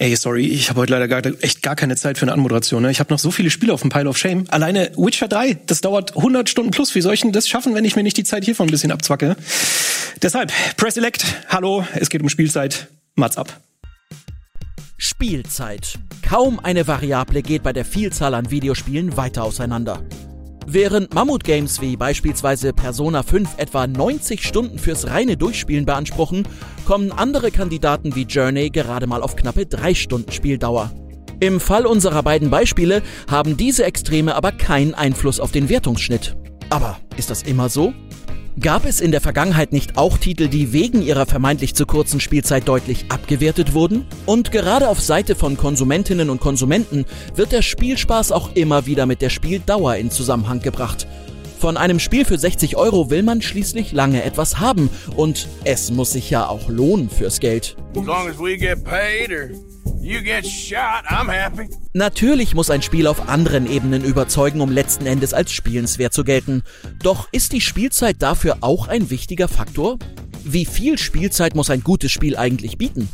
Ey, sorry, ich habe heute leider gar, echt gar keine Zeit für eine Anmoderation. Ne? Ich habe noch so viele Spiele auf dem Pile of Shame. Alleine Witcher 3, das dauert 100 Stunden plus. Wie soll ich denn das schaffen, wenn ich mir nicht die Zeit hiervon ein bisschen abzwacke? Deshalb, Press Select, hallo, es geht um Spielzeit. Mats ab. Spielzeit. Kaum eine Variable geht bei der Vielzahl an Videospielen weiter auseinander. Während Mammut-Games wie beispielsweise Persona 5 etwa 90 Stunden fürs reine Durchspielen beanspruchen, kommen andere Kandidaten wie Journey gerade mal auf knappe 3 Stunden Spieldauer. Im Fall unserer beiden Beispiele haben diese Extreme aber keinen Einfluss auf den Wertungsschnitt. Aber ist das immer so? Gab es in der Vergangenheit nicht auch Titel, die wegen ihrer vermeintlich zu kurzen Spielzeit deutlich abgewertet wurden? Und gerade auf Seite von Konsumentinnen und Konsumenten wird der Spielspaß auch immer wieder mit der Spieldauer in Zusammenhang gebracht. Von einem Spiel für 60 Euro will man schließlich lange etwas haben und es muss sich ja auch lohnen fürs Geld. As long as we get paid or shot, I'm happy. Natürlich muss ein Spiel auf anderen Ebenen überzeugen, um letzten Endes als spielenswert zu gelten. Doch ist die Spielzeit dafür auch ein wichtiger Faktor? Wie viel Spielzeit muss ein gutes Spiel eigentlich bieten?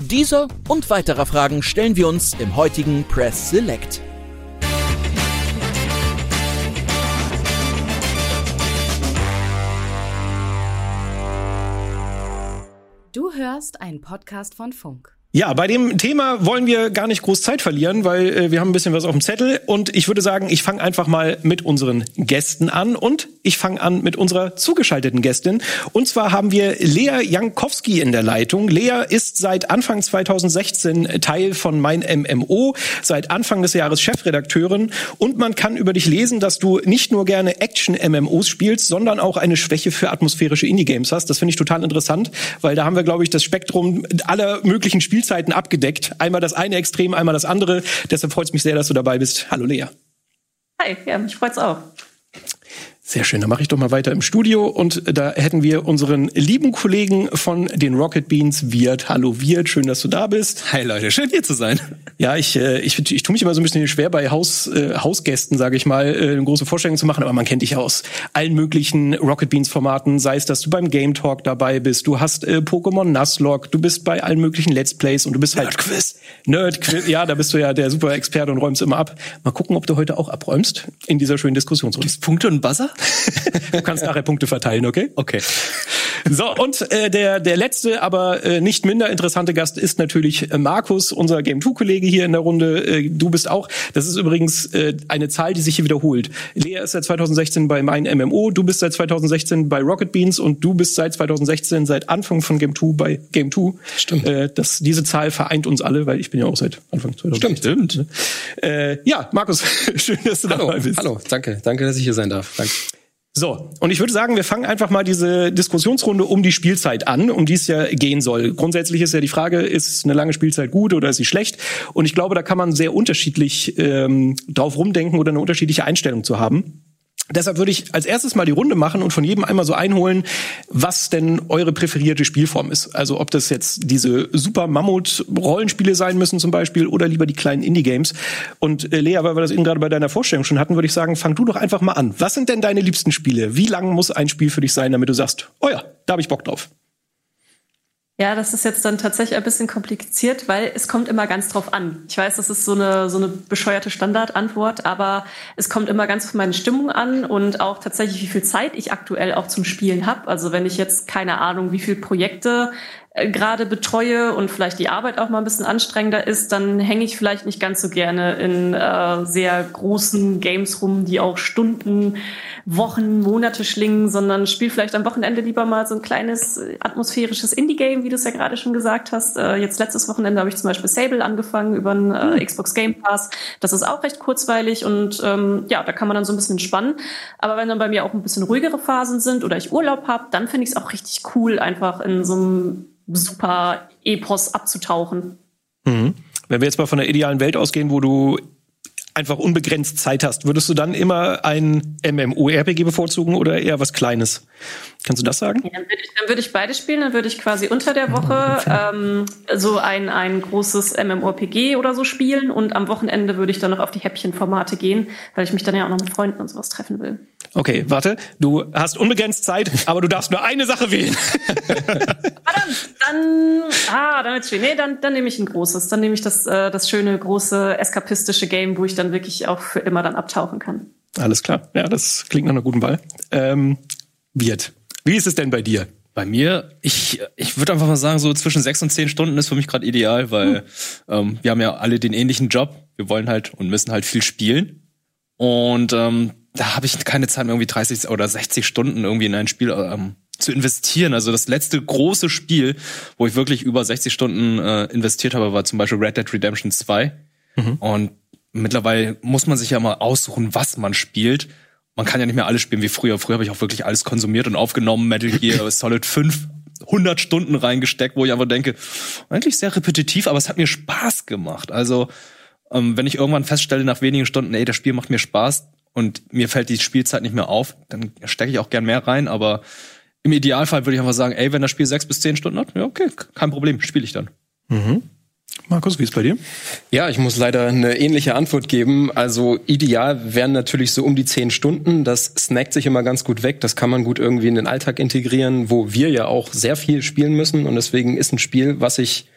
Dieser und weiterer Fragen stellen wir uns im heutigen Press Select. Du hörst einen Podcast von Funk. Ja, bei dem Thema wollen wir gar nicht groß Zeit verlieren, weil äh, wir haben ein bisschen was auf dem Zettel. Und ich würde sagen, ich fange einfach mal mit unseren Gästen an und ich fange an mit unserer zugeschalteten Gästin. Und zwar haben wir Lea Jankowski in der Leitung. Lea ist seit Anfang 2016 Teil von Mein MMO, seit Anfang des Jahres Chefredakteurin. Und man kann über dich lesen, dass du nicht nur gerne Action-MMOs spielst, sondern auch eine Schwäche für atmosphärische Indie-Games hast. Das finde ich total interessant, weil da haben wir, glaube ich, das Spektrum aller möglichen Spiele Spielzeiten abgedeckt. Einmal das eine Extrem, einmal das andere. Deshalb freut es mich sehr, dass du dabei bist. Hallo Lea. Hi, ja, mich freut's auch. Sehr schön, dann mache ich doch mal weiter im Studio und da hätten wir unseren lieben Kollegen von den Rocket Beans, Wirt. Hallo Wirt, schön, dass du da bist. Hi Leute, schön hier zu sein. Ja, ich, äh, ich, ich tue mich immer so ein bisschen schwer bei Haus, äh, Hausgästen, sage ich mal, äh, eine große Vorstellung zu machen, aber man kennt dich aus allen möglichen Rocket Beans Formaten, sei es, dass du beim Game Talk dabei bist, du hast äh, Pokémon Nuzlocke, du bist bei allen möglichen Let's Plays und du bist halt Nerdquiz. Nerdquiz, ja, da bist du ja der super Experte und räumst immer ab. Mal gucken, ob du heute auch abräumst in dieser schönen Diskussionsrunde. Punkte und Buzzer? Du kannst nachher Punkte verteilen, okay? Okay. So, und äh, der, der letzte, aber äh, nicht minder interessante Gast ist natürlich äh, Markus, unser Game 2-Kollege hier in der Runde. Äh, du bist auch. Das ist übrigens äh, eine Zahl, die sich hier wiederholt. Lea ist seit 2016 bei Mein MMO, du bist seit 2016 bei Rocket Beans und du bist seit 2016, seit Anfang von Game 2 bei Game 2. Stimmt. Äh, das, diese Zahl vereint uns alle, weil ich bin ja auch seit Anfang 2016. Stimmt, stimmt. Äh, ja, Markus, schön, dass du hallo, dabei bist. Hallo, danke. Danke, dass ich hier sein darf. Danke. So, und ich würde sagen, wir fangen einfach mal diese Diskussionsrunde um die Spielzeit an, um die es ja gehen soll. Grundsätzlich ist ja die Frage, ist eine lange Spielzeit gut oder ist sie schlecht? Und ich glaube, da kann man sehr unterschiedlich ähm, drauf rumdenken oder eine unterschiedliche Einstellung zu haben. Deshalb würde ich als erstes mal die Runde machen und von jedem einmal so einholen, was denn eure präferierte Spielform ist. Also ob das jetzt diese super Mammut-Rollenspiele sein müssen zum Beispiel oder lieber die kleinen Indie-Games. Und äh, Lea, weil wir das eben gerade bei deiner Vorstellung schon hatten, würde ich sagen, fang du doch einfach mal an. Was sind denn deine liebsten Spiele? Wie lang muss ein Spiel für dich sein, damit du sagst, oh ja, da habe ich Bock drauf? Ja, das ist jetzt dann tatsächlich ein bisschen kompliziert, weil es kommt immer ganz drauf an. Ich weiß, das ist so eine, so eine bescheuerte Standardantwort, aber es kommt immer ganz auf meine Stimmung an und auch tatsächlich, wie viel Zeit ich aktuell auch zum Spielen habe. Also wenn ich jetzt keine Ahnung, wie viele Projekte gerade betreue und vielleicht die Arbeit auch mal ein bisschen anstrengender ist, dann hänge ich vielleicht nicht ganz so gerne in äh, sehr großen Games rum, die auch Stunden Wochen, Monate schlingen, sondern spiel vielleicht am Wochenende lieber mal so ein kleines äh, atmosphärisches Indie-Game, wie du es ja gerade schon gesagt hast. Äh, jetzt letztes Wochenende habe ich zum Beispiel Sable angefangen über einen äh, hm. Xbox Game Pass. Das ist auch recht kurzweilig und ähm, ja, da kann man dann so ein bisschen entspannen. Aber wenn dann bei mir auch ein bisschen ruhigere Phasen sind oder ich Urlaub habe, dann finde ich es auch richtig cool, einfach in so einem super Epos abzutauchen. Mhm. Wenn wir jetzt mal von der idealen Welt ausgehen, wo du einfach unbegrenzt Zeit hast, würdest du dann immer ein MMORPG bevorzugen oder eher was Kleines? Kannst du das sagen? Ja, dann würde ich, dann würd ich beide spielen. Dann würde ich quasi unter der Woche ähm, so ein, ein großes MMORPG oder so spielen und am Wochenende würde ich dann noch auf die Häppchenformate gehen, weil ich mich dann ja auch noch mit Freunden und sowas treffen will. Okay, warte. Du hast unbegrenzt Zeit, aber du darfst nur eine Sache wählen. Verdammt, dann, ah, dann wird's schwierig. Nee, dann, dann nehme ich ein großes. Dann nehme ich das, äh, das schöne, große, eskapistische Game, wo ich dann wirklich auch für immer dann abtauchen kann. Alles klar. Ja, das klingt nach einer guten Wahl. Ähm, Wirt, wie ist es denn bei dir? Bei mir, ich, ich würde einfach mal sagen, so zwischen sechs und zehn Stunden ist für mich gerade ideal, weil hm. ähm, wir haben ja alle den ähnlichen Job. Wir wollen halt und müssen halt viel spielen. Und ähm, da habe ich keine Zeit mehr, irgendwie 30 oder 60 Stunden irgendwie in ein Spiel ähm, zu investieren. Also das letzte große Spiel, wo ich wirklich über 60 Stunden äh, investiert habe, war zum Beispiel Red Dead Redemption 2. Mhm. Und mittlerweile muss man sich ja mal aussuchen, was man spielt. Man kann ja nicht mehr alles spielen wie früher. Früher habe ich auch wirklich alles konsumiert und aufgenommen. Metal Gear Solid 5 100 Stunden reingesteckt, wo ich einfach denke, eigentlich sehr repetitiv, aber es hat mir Spaß gemacht. Also ähm, wenn ich irgendwann feststelle nach wenigen Stunden, ey, das Spiel macht mir Spaß und mir fällt die Spielzeit nicht mehr auf, dann stecke ich auch gern mehr rein. Aber im Idealfall würde ich einfach sagen, ey, wenn das Spiel sechs bis zehn Stunden hat, ja okay, kein Problem, spiele ich dann. Mhm. Markus, wie ist bei dir? Ja, ich muss leider eine ähnliche Antwort geben. Also ideal wären natürlich so um die zehn Stunden. Das snackt sich immer ganz gut weg. Das kann man gut irgendwie in den Alltag integrieren, wo wir ja auch sehr viel spielen müssen. Und deswegen ist ein Spiel, was ich,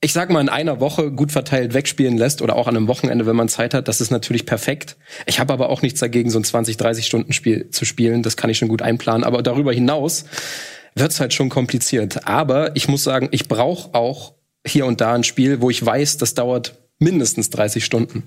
ich sag mal, in einer Woche gut verteilt wegspielen lässt oder auch an einem Wochenende, wenn man Zeit hat, das ist natürlich perfekt. Ich habe aber auch nichts dagegen, so ein 20, 30 Stunden Spiel zu spielen. Das kann ich schon gut einplanen. Aber darüber hinaus wird's halt schon kompliziert. Aber ich muss sagen, ich brauche auch hier und da ein Spiel, wo ich weiß, das dauert mindestens 30 Stunden.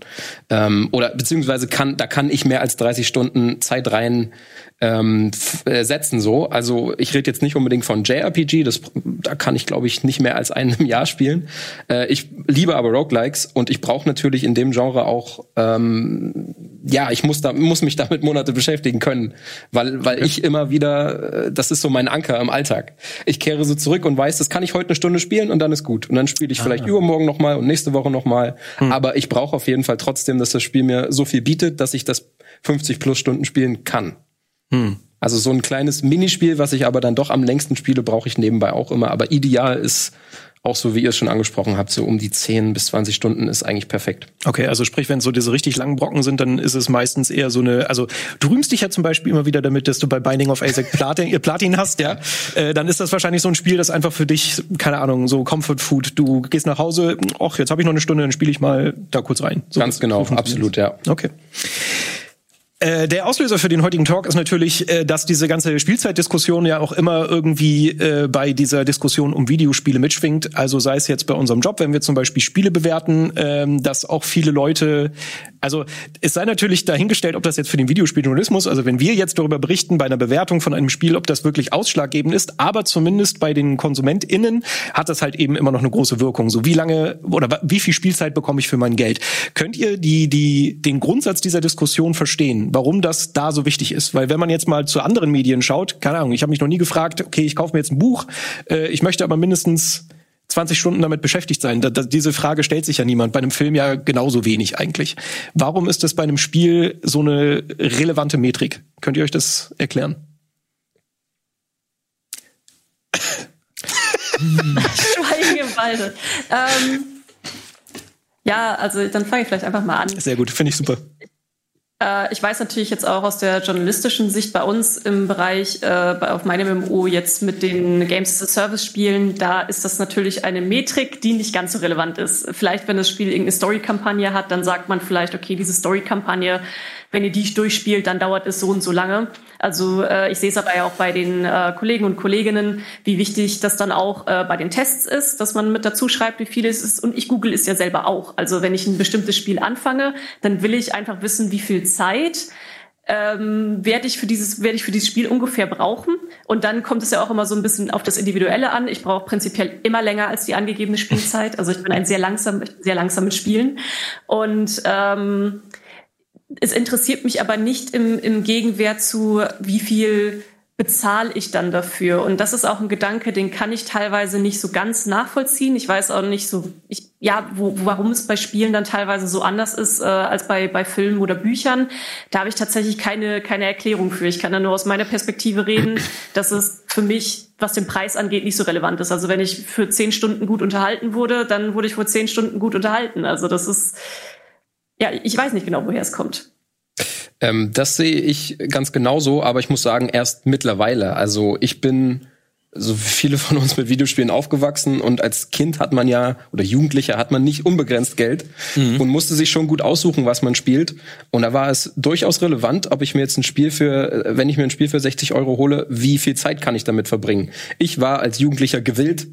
Ähm, oder beziehungsweise kann, da kann ich mehr als 30 Stunden Zeit rein ähm, äh, setzen so. Also ich rede jetzt nicht unbedingt von JRPG, das, da kann ich glaube ich nicht mehr als einen im Jahr spielen. Äh, ich liebe aber Roguelikes und ich brauche natürlich in dem Genre auch, ähm, ja, ich muss da muss mich damit Monate beschäftigen können, weil weil ich immer wieder, äh, das ist so mein Anker im Alltag. Ich kehre so zurück und weiß, das kann ich heute eine Stunde spielen und dann ist gut und dann spiele ich ah. vielleicht übermorgen noch mal und nächste Woche noch mal. Hm. Aber ich brauche auf jeden Fall trotzdem, dass das Spiel mir so viel bietet, dass ich das 50 plus Stunden spielen kann. Hm. Also so ein kleines Minispiel, was ich aber dann doch am längsten spiele, brauche ich nebenbei auch immer. Aber ideal ist auch so, wie ihr es schon angesprochen habt, so um die 10 bis 20 Stunden ist eigentlich perfekt. Okay, also sprich, wenn so diese richtig langen Brocken sind, dann ist es meistens eher so eine, also du rühmst dich ja zum Beispiel immer wieder damit, dass du bei Binding of Isaac Platin, äh, Platin hast, ja. Äh, dann ist das wahrscheinlich so ein Spiel, das einfach für dich, keine Ahnung, so Comfort Food. Du gehst nach Hause, ach, jetzt habe ich noch eine Stunde, dann spiele ich mal da kurz rein. So Ganz genau, absolut, ja. Okay. Äh, der Auslöser für den heutigen Talk ist natürlich, äh, dass diese ganze Spielzeitdiskussion ja auch immer irgendwie äh, bei dieser Diskussion um Videospiele mitschwingt. Also sei es jetzt bei unserem Job, wenn wir zum Beispiel Spiele bewerten, ähm, dass auch viele Leute, also es sei natürlich dahingestellt, ob das jetzt für den Videospieljournalismus, also wenn wir jetzt darüber berichten bei einer Bewertung von einem Spiel, ob das wirklich ausschlaggebend ist, aber zumindest bei den KonsumentInnen hat das halt eben immer noch eine große Wirkung. So wie lange oder wie viel Spielzeit bekomme ich für mein Geld? Könnt ihr die, die, den Grundsatz dieser Diskussion verstehen? Warum das da so wichtig ist. Weil wenn man jetzt mal zu anderen Medien schaut, keine Ahnung, ich habe mich noch nie gefragt, okay, ich kaufe mir jetzt ein Buch, äh, ich möchte aber mindestens 20 Stunden damit beschäftigt sein. Da, da, diese Frage stellt sich ja niemand. Bei einem Film ja genauso wenig eigentlich. Warum ist das bei einem Spiel so eine relevante Metrik? Könnt ihr euch das erklären? Schweigen im Walde. Ähm, ja, also dann fange ich vielleicht einfach mal an. Sehr gut, finde ich super. Äh, ich weiß natürlich jetzt auch aus der journalistischen Sicht bei uns im Bereich, äh, auf meinem MMO jetzt mit den Games as a Service Spielen, da ist das natürlich eine Metrik, die nicht ganz so relevant ist. Vielleicht, wenn das Spiel irgendeine Story-Kampagne hat, dann sagt man vielleicht, okay, diese Story-Kampagne wenn ihr die durchspielt, dann dauert es so und so lange. Also äh, ich sehe es aber ja auch bei den äh, Kollegen und Kolleginnen, wie wichtig das dann auch äh, bei den Tests ist, dass man mit dazu schreibt, wie viel es ist. Und ich google es ja selber auch. Also wenn ich ein bestimmtes Spiel anfange, dann will ich einfach wissen, wie viel Zeit ähm, werde ich für dieses werde ich für dieses Spiel ungefähr brauchen und dann kommt es ja auch immer so ein bisschen auf das Individuelle an. Ich brauche prinzipiell immer länger als die angegebene Spielzeit. Also ich bin ein sehr langsam sehr langsames Spielen und ähm, es interessiert mich aber nicht im, im Gegenwert zu, wie viel bezahle ich dann dafür? Und das ist auch ein Gedanke, den kann ich teilweise nicht so ganz nachvollziehen. Ich weiß auch nicht so, ich, ja, wo, warum es bei Spielen dann teilweise so anders ist äh, als bei, bei Filmen oder Büchern. Da habe ich tatsächlich keine, keine Erklärung für. Ich kann da nur aus meiner Perspektive reden, dass es für mich, was den Preis angeht, nicht so relevant ist. Also wenn ich für zehn Stunden gut unterhalten wurde, dann wurde ich vor zehn Stunden gut unterhalten. Also das ist, ja, ich weiß nicht genau, woher es kommt. Ähm, das sehe ich ganz genauso, aber ich muss sagen, erst mittlerweile. Also ich bin so viele von uns mit Videospielen aufgewachsen und als Kind hat man ja oder Jugendlicher hat man nicht unbegrenzt Geld mhm. und musste sich schon gut aussuchen, was man spielt. Und da war es durchaus relevant, ob ich mir jetzt ein Spiel für, wenn ich mir ein Spiel für 60 Euro hole, wie viel Zeit kann ich damit verbringen? Ich war als Jugendlicher gewillt,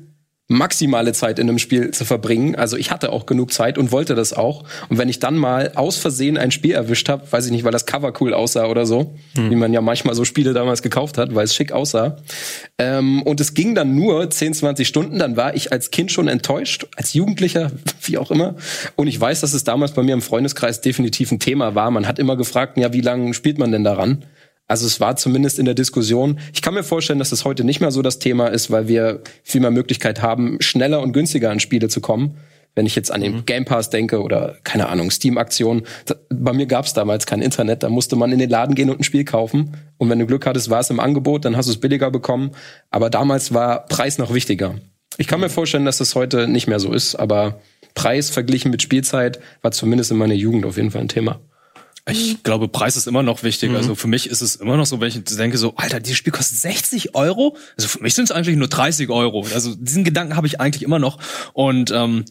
maximale Zeit in einem Spiel zu verbringen. Also ich hatte auch genug Zeit und wollte das auch. Und wenn ich dann mal aus Versehen ein Spiel erwischt habe, weiß ich nicht, weil das Cover cool aussah oder so, hm. wie man ja manchmal so Spiele damals gekauft hat, weil es schick aussah. Ähm, und es ging dann nur 10, 20 Stunden, dann war ich als Kind schon enttäuscht, als Jugendlicher, wie auch immer. Und ich weiß, dass es damals bei mir im Freundeskreis definitiv ein Thema war. Man hat immer gefragt, ja, wie lange spielt man denn daran? Also es war zumindest in der Diskussion. Ich kann mir vorstellen, dass es heute nicht mehr so das Thema ist, weil wir viel mehr Möglichkeit haben, schneller und günstiger an Spiele zu kommen. Wenn ich jetzt an den mhm. Game Pass denke oder keine Ahnung, Steam-Aktionen. Bei mir gab es damals kein Internet, da musste man in den Laden gehen und ein Spiel kaufen. Und wenn du Glück hattest, war es im Angebot, dann hast du es billiger bekommen. Aber damals war Preis noch wichtiger. Ich kann mir vorstellen, dass das heute nicht mehr so ist, aber Preis verglichen mit Spielzeit war zumindest in meiner Jugend auf jeden Fall ein Thema. Ich mhm. glaube, Preis ist immer noch wichtig. Mhm. Also für mich ist es immer noch so, wenn ich denke so, Alter, dieses Spiel kostet 60 Euro. Also für mich sind es eigentlich nur 30 Euro. Also diesen Gedanken habe ich eigentlich immer noch. Und ähm,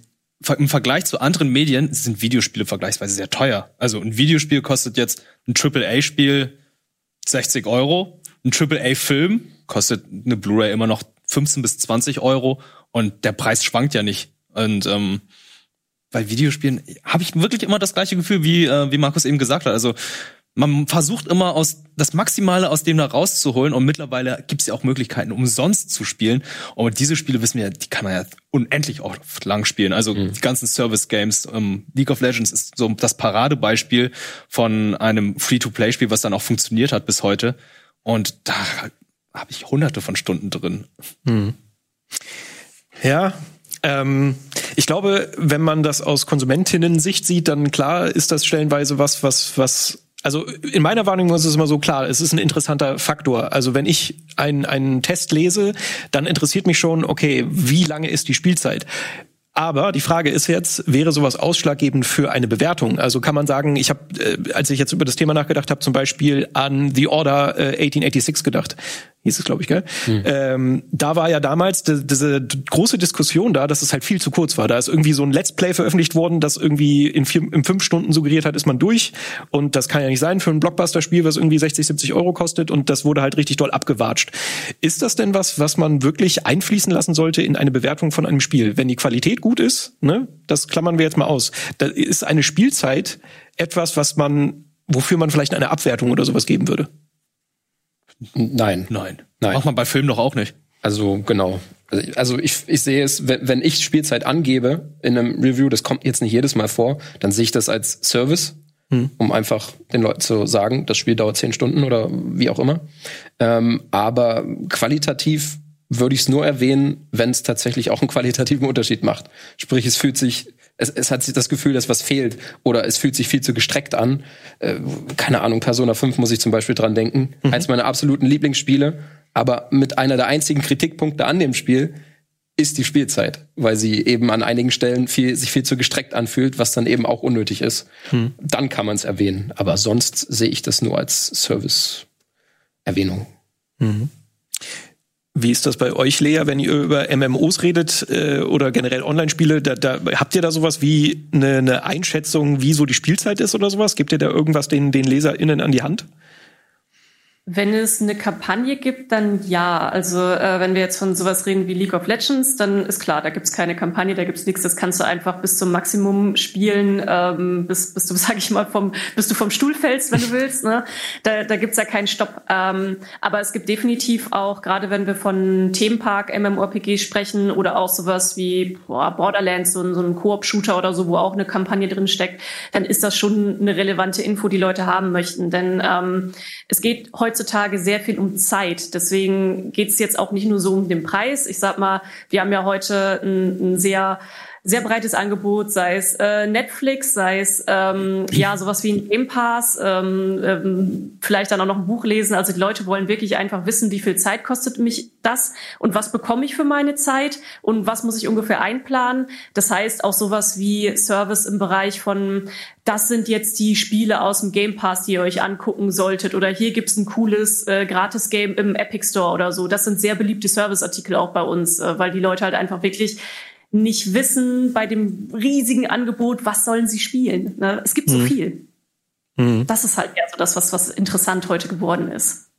im Vergleich zu anderen Medien sind Videospiele vergleichsweise sehr teuer. Also ein Videospiel kostet jetzt ein AAA-Spiel 60 Euro. Ein AAA-Film kostet eine Blu-ray immer noch 15 bis 20 Euro. Und der Preis schwankt ja nicht. Und ähm, bei Videospielen habe ich wirklich immer das gleiche Gefühl, wie, äh, wie Markus eben gesagt hat. Also man versucht immer aus das Maximale aus dem da rauszuholen und mittlerweile gibt es ja auch Möglichkeiten, umsonst zu spielen. Und diese Spiele wissen wir, die kann man ja unendlich auch lang spielen. Also mhm. die ganzen Service-Games. Ähm, League of Legends ist so das Paradebeispiel von einem Free-to-Play-Spiel, was dann auch funktioniert hat bis heute. Und da habe ich hunderte von Stunden drin. Mhm. Ja, ähm, ich glaube, wenn man das aus Konsumentinnen-Sicht sieht, dann klar ist das stellenweise was, was, was also in meiner Wahrnehmung ist es immer so klar, es ist ein interessanter Faktor. Also wenn ich einen, einen Test lese, dann interessiert mich schon, okay, wie lange ist die Spielzeit? Aber die Frage ist jetzt, wäre sowas ausschlaggebend für eine Bewertung? Also kann man sagen, ich habe, äh, als ich jetzt über das Thema nachgedacht habe, zum Beispiel an The Order äh, 1886 gedacht hieß es, glaube ich, gell? Mhm. Ähm, da war ja damals die, diese große Diskussion da, dass es halt viel zu kurz war. Da ist irgendwie so ein Let's Play veröffentlicht worden, das irgendwie in, vier, in fünf Stunden suggeriert hat, ist man durch. Und das kann ja nicht sein für ein Blockbuster-Spiel, was irgendwie 60, 70 Euro kostet. Und das wurde halt richtig doll abgewatscht. Ist das denn was, was man wirklich einfließen lassen sollte in eine Bewertung von einem Spiel? Wenn die Qualität gut ist, ne, das klammern wir jetzt mal aus. Da ist eine Spielzeit etwas, was man, wofür man vielleicht eine Abwertung oder sowas geben würde. Nein. Nein. Nein. Macht man bei Filmen doch auch nicht. Also genau. Also ich, ich sehe es, wenn ich Spielzeit angebe in einem Review, das kommt jetzt nicht jedes Mal vor, dann sehe ich das als Service, hm. um einfach den Leuten zu sagen, das Spiel dauert zehn Stunden oder wie auch immer. Ähm, aber qualitativ würde ich es nur erwähnen, wenn es tatsächlich auch einen qualitativen Unterschied macht. Sprich, es fühlt sich es, es hat sich das Gefühl, dass was fehlt oder es fühlt sich viel zu gestreckt an. Äh, keine Ahnung, Persona 5 muss ich zum Beispiel dran denken. Mhm. Eins meiner absoluten Lieblingsspiele, aber mit einer der einzigen Kritikpunkte an dem Spiel ist die Spielzeit, weil sie eben an einigen Stellen viel, sich viel zu gestreckt anfühlt, was dann eben auch unnötig ist. Mhm. Dann kann man es erwähnen, aber sonst sehe ich das nur als Service-Erwähnung. Mhm. Wie ist das bei euch, Lea, wenn ihr über MMOs redet äh, oder generell Online-Spiele? Da, da, habt ihr da sowas wie eine, eine Einschätzung, wie so die Spielzeit ist oder sowas? Gebt ihr da irgendwas den, den LeserInnen an die Hand? Wenn es eine Kampagne gibt, dann ja. Also äh, wenn wir jetzt von sowas reden wie League of Legends, dann ist klar, da gibt's keine Kampagne, da gibt's nichts. Das kannst du einfach bis zum Maximum spielen, ähm, bis, bis du, sag ich mal, vom, bis du vom Stuhl fällst, wenn du willst. Ne? Da, da gibt's ja keinen Stopp. Ähm, aber es gibt definitiv auch, gerade wenn wir von Themenpark, MMORPG sprechen oder auch sowas wie boah, Borderlands, so, so ein Koop-Shooter oder so, wo auch eine Kampagne drin steckt, dann ist das schon eine relevante Info, die Leute haben möchten. Denn ähm, es geht heute heutzutage sehr viel um Zeit. Deswegen geht es jetzt auch nicht nur so um den Preis. Ich sag mal, wir haben ja heute ein, ein sehr sehr breites Angebot, sei es äh, Netflix, sei es ähm, ja sowas wie ein Game Pass, ähm, ähm, vielleicht dann auch noch ein Buch lesen. Also die Leute wollen wirklich einfach wissen, wie viel Zeit kostet mich das und was bekomme ich für meine Zeit und was muss ich ungefähr einplanen. Das heißt auch sowas wie Service im Bereich von das sind jetzt die Spiele aus dem Game Pass, die ihr euch angucken solltet. Oder hier gibt's ein cooles äh, Gratis-Game im Epic Store oder so. Das sind sehr beliebte Serviceartikel auch bei uns, äh, weil die Leute halt einfach wirklich nicht wissen bei dem riesigen Angebot, was sollen sie spielen. Ne? Es gibt so mhm. viel. Mhm. Das ist halt eher so das, was, was interessant heute geworden ist.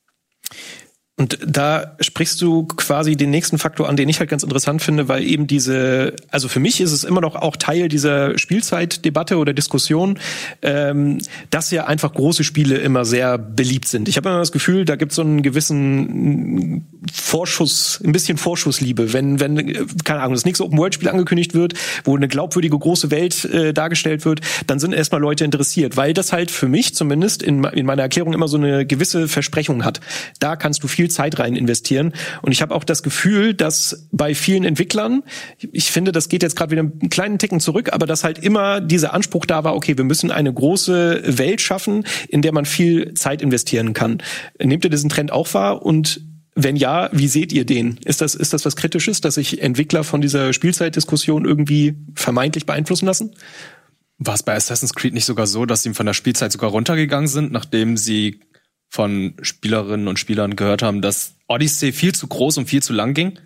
Und da sprichst du quasi den nächsten Faktor an, den ich halt ganz interessant finde, weil eben diese, also für mich ist es immer noch auch Teil dieser Spielzeitdebatte oder Diskussion, ähm, dass ja einfach große Spiele immer sehr beliebt sind. Ich habe immer das Gefühl, da gibt es so einen gewissen Vorschuss, ein bisschen Vorschussliebe, wenn, wenn, keine Ahnung, das nächste Open-World-Spiel angekündigt wird, wo eine glaubwürdige große Welt äh, dargestellt wird, dann sind erstmal Leute interessiert, weil das halt für mich zumindest in, in meiner Erklärung immer so eine gewisse Versprechung hat. Da kannst du viel viel Zeit rein investieren. Und ich habe auch das Gefühl, dass bei vielen Entwicklern, ich finde, das geht jetzt gerade wieder einen kleinen Ticken zurück, aber dass halt immer dieser Anspruch da war, okay, wir müssen eine große Welt schaffen, in der man viel Zeit investieren kann. Nehmt ihr diesen Trend auch wahr? Und wenn ja, wie seht ihr den? Ist das, ist das was Kritisches, dass sich Entwickler von dieser Spielzeitdiskussion irgendwie vermeintlich beeinflussen lassen? War es bei Assassin's Creed nicht sogar so, dass sie von der Spielzeit sogar runtergegangen sind, nachdem sie von Spielerinnen und Spielern gehört haben, dass Odyssey viel zu groß und viel zu lang ging.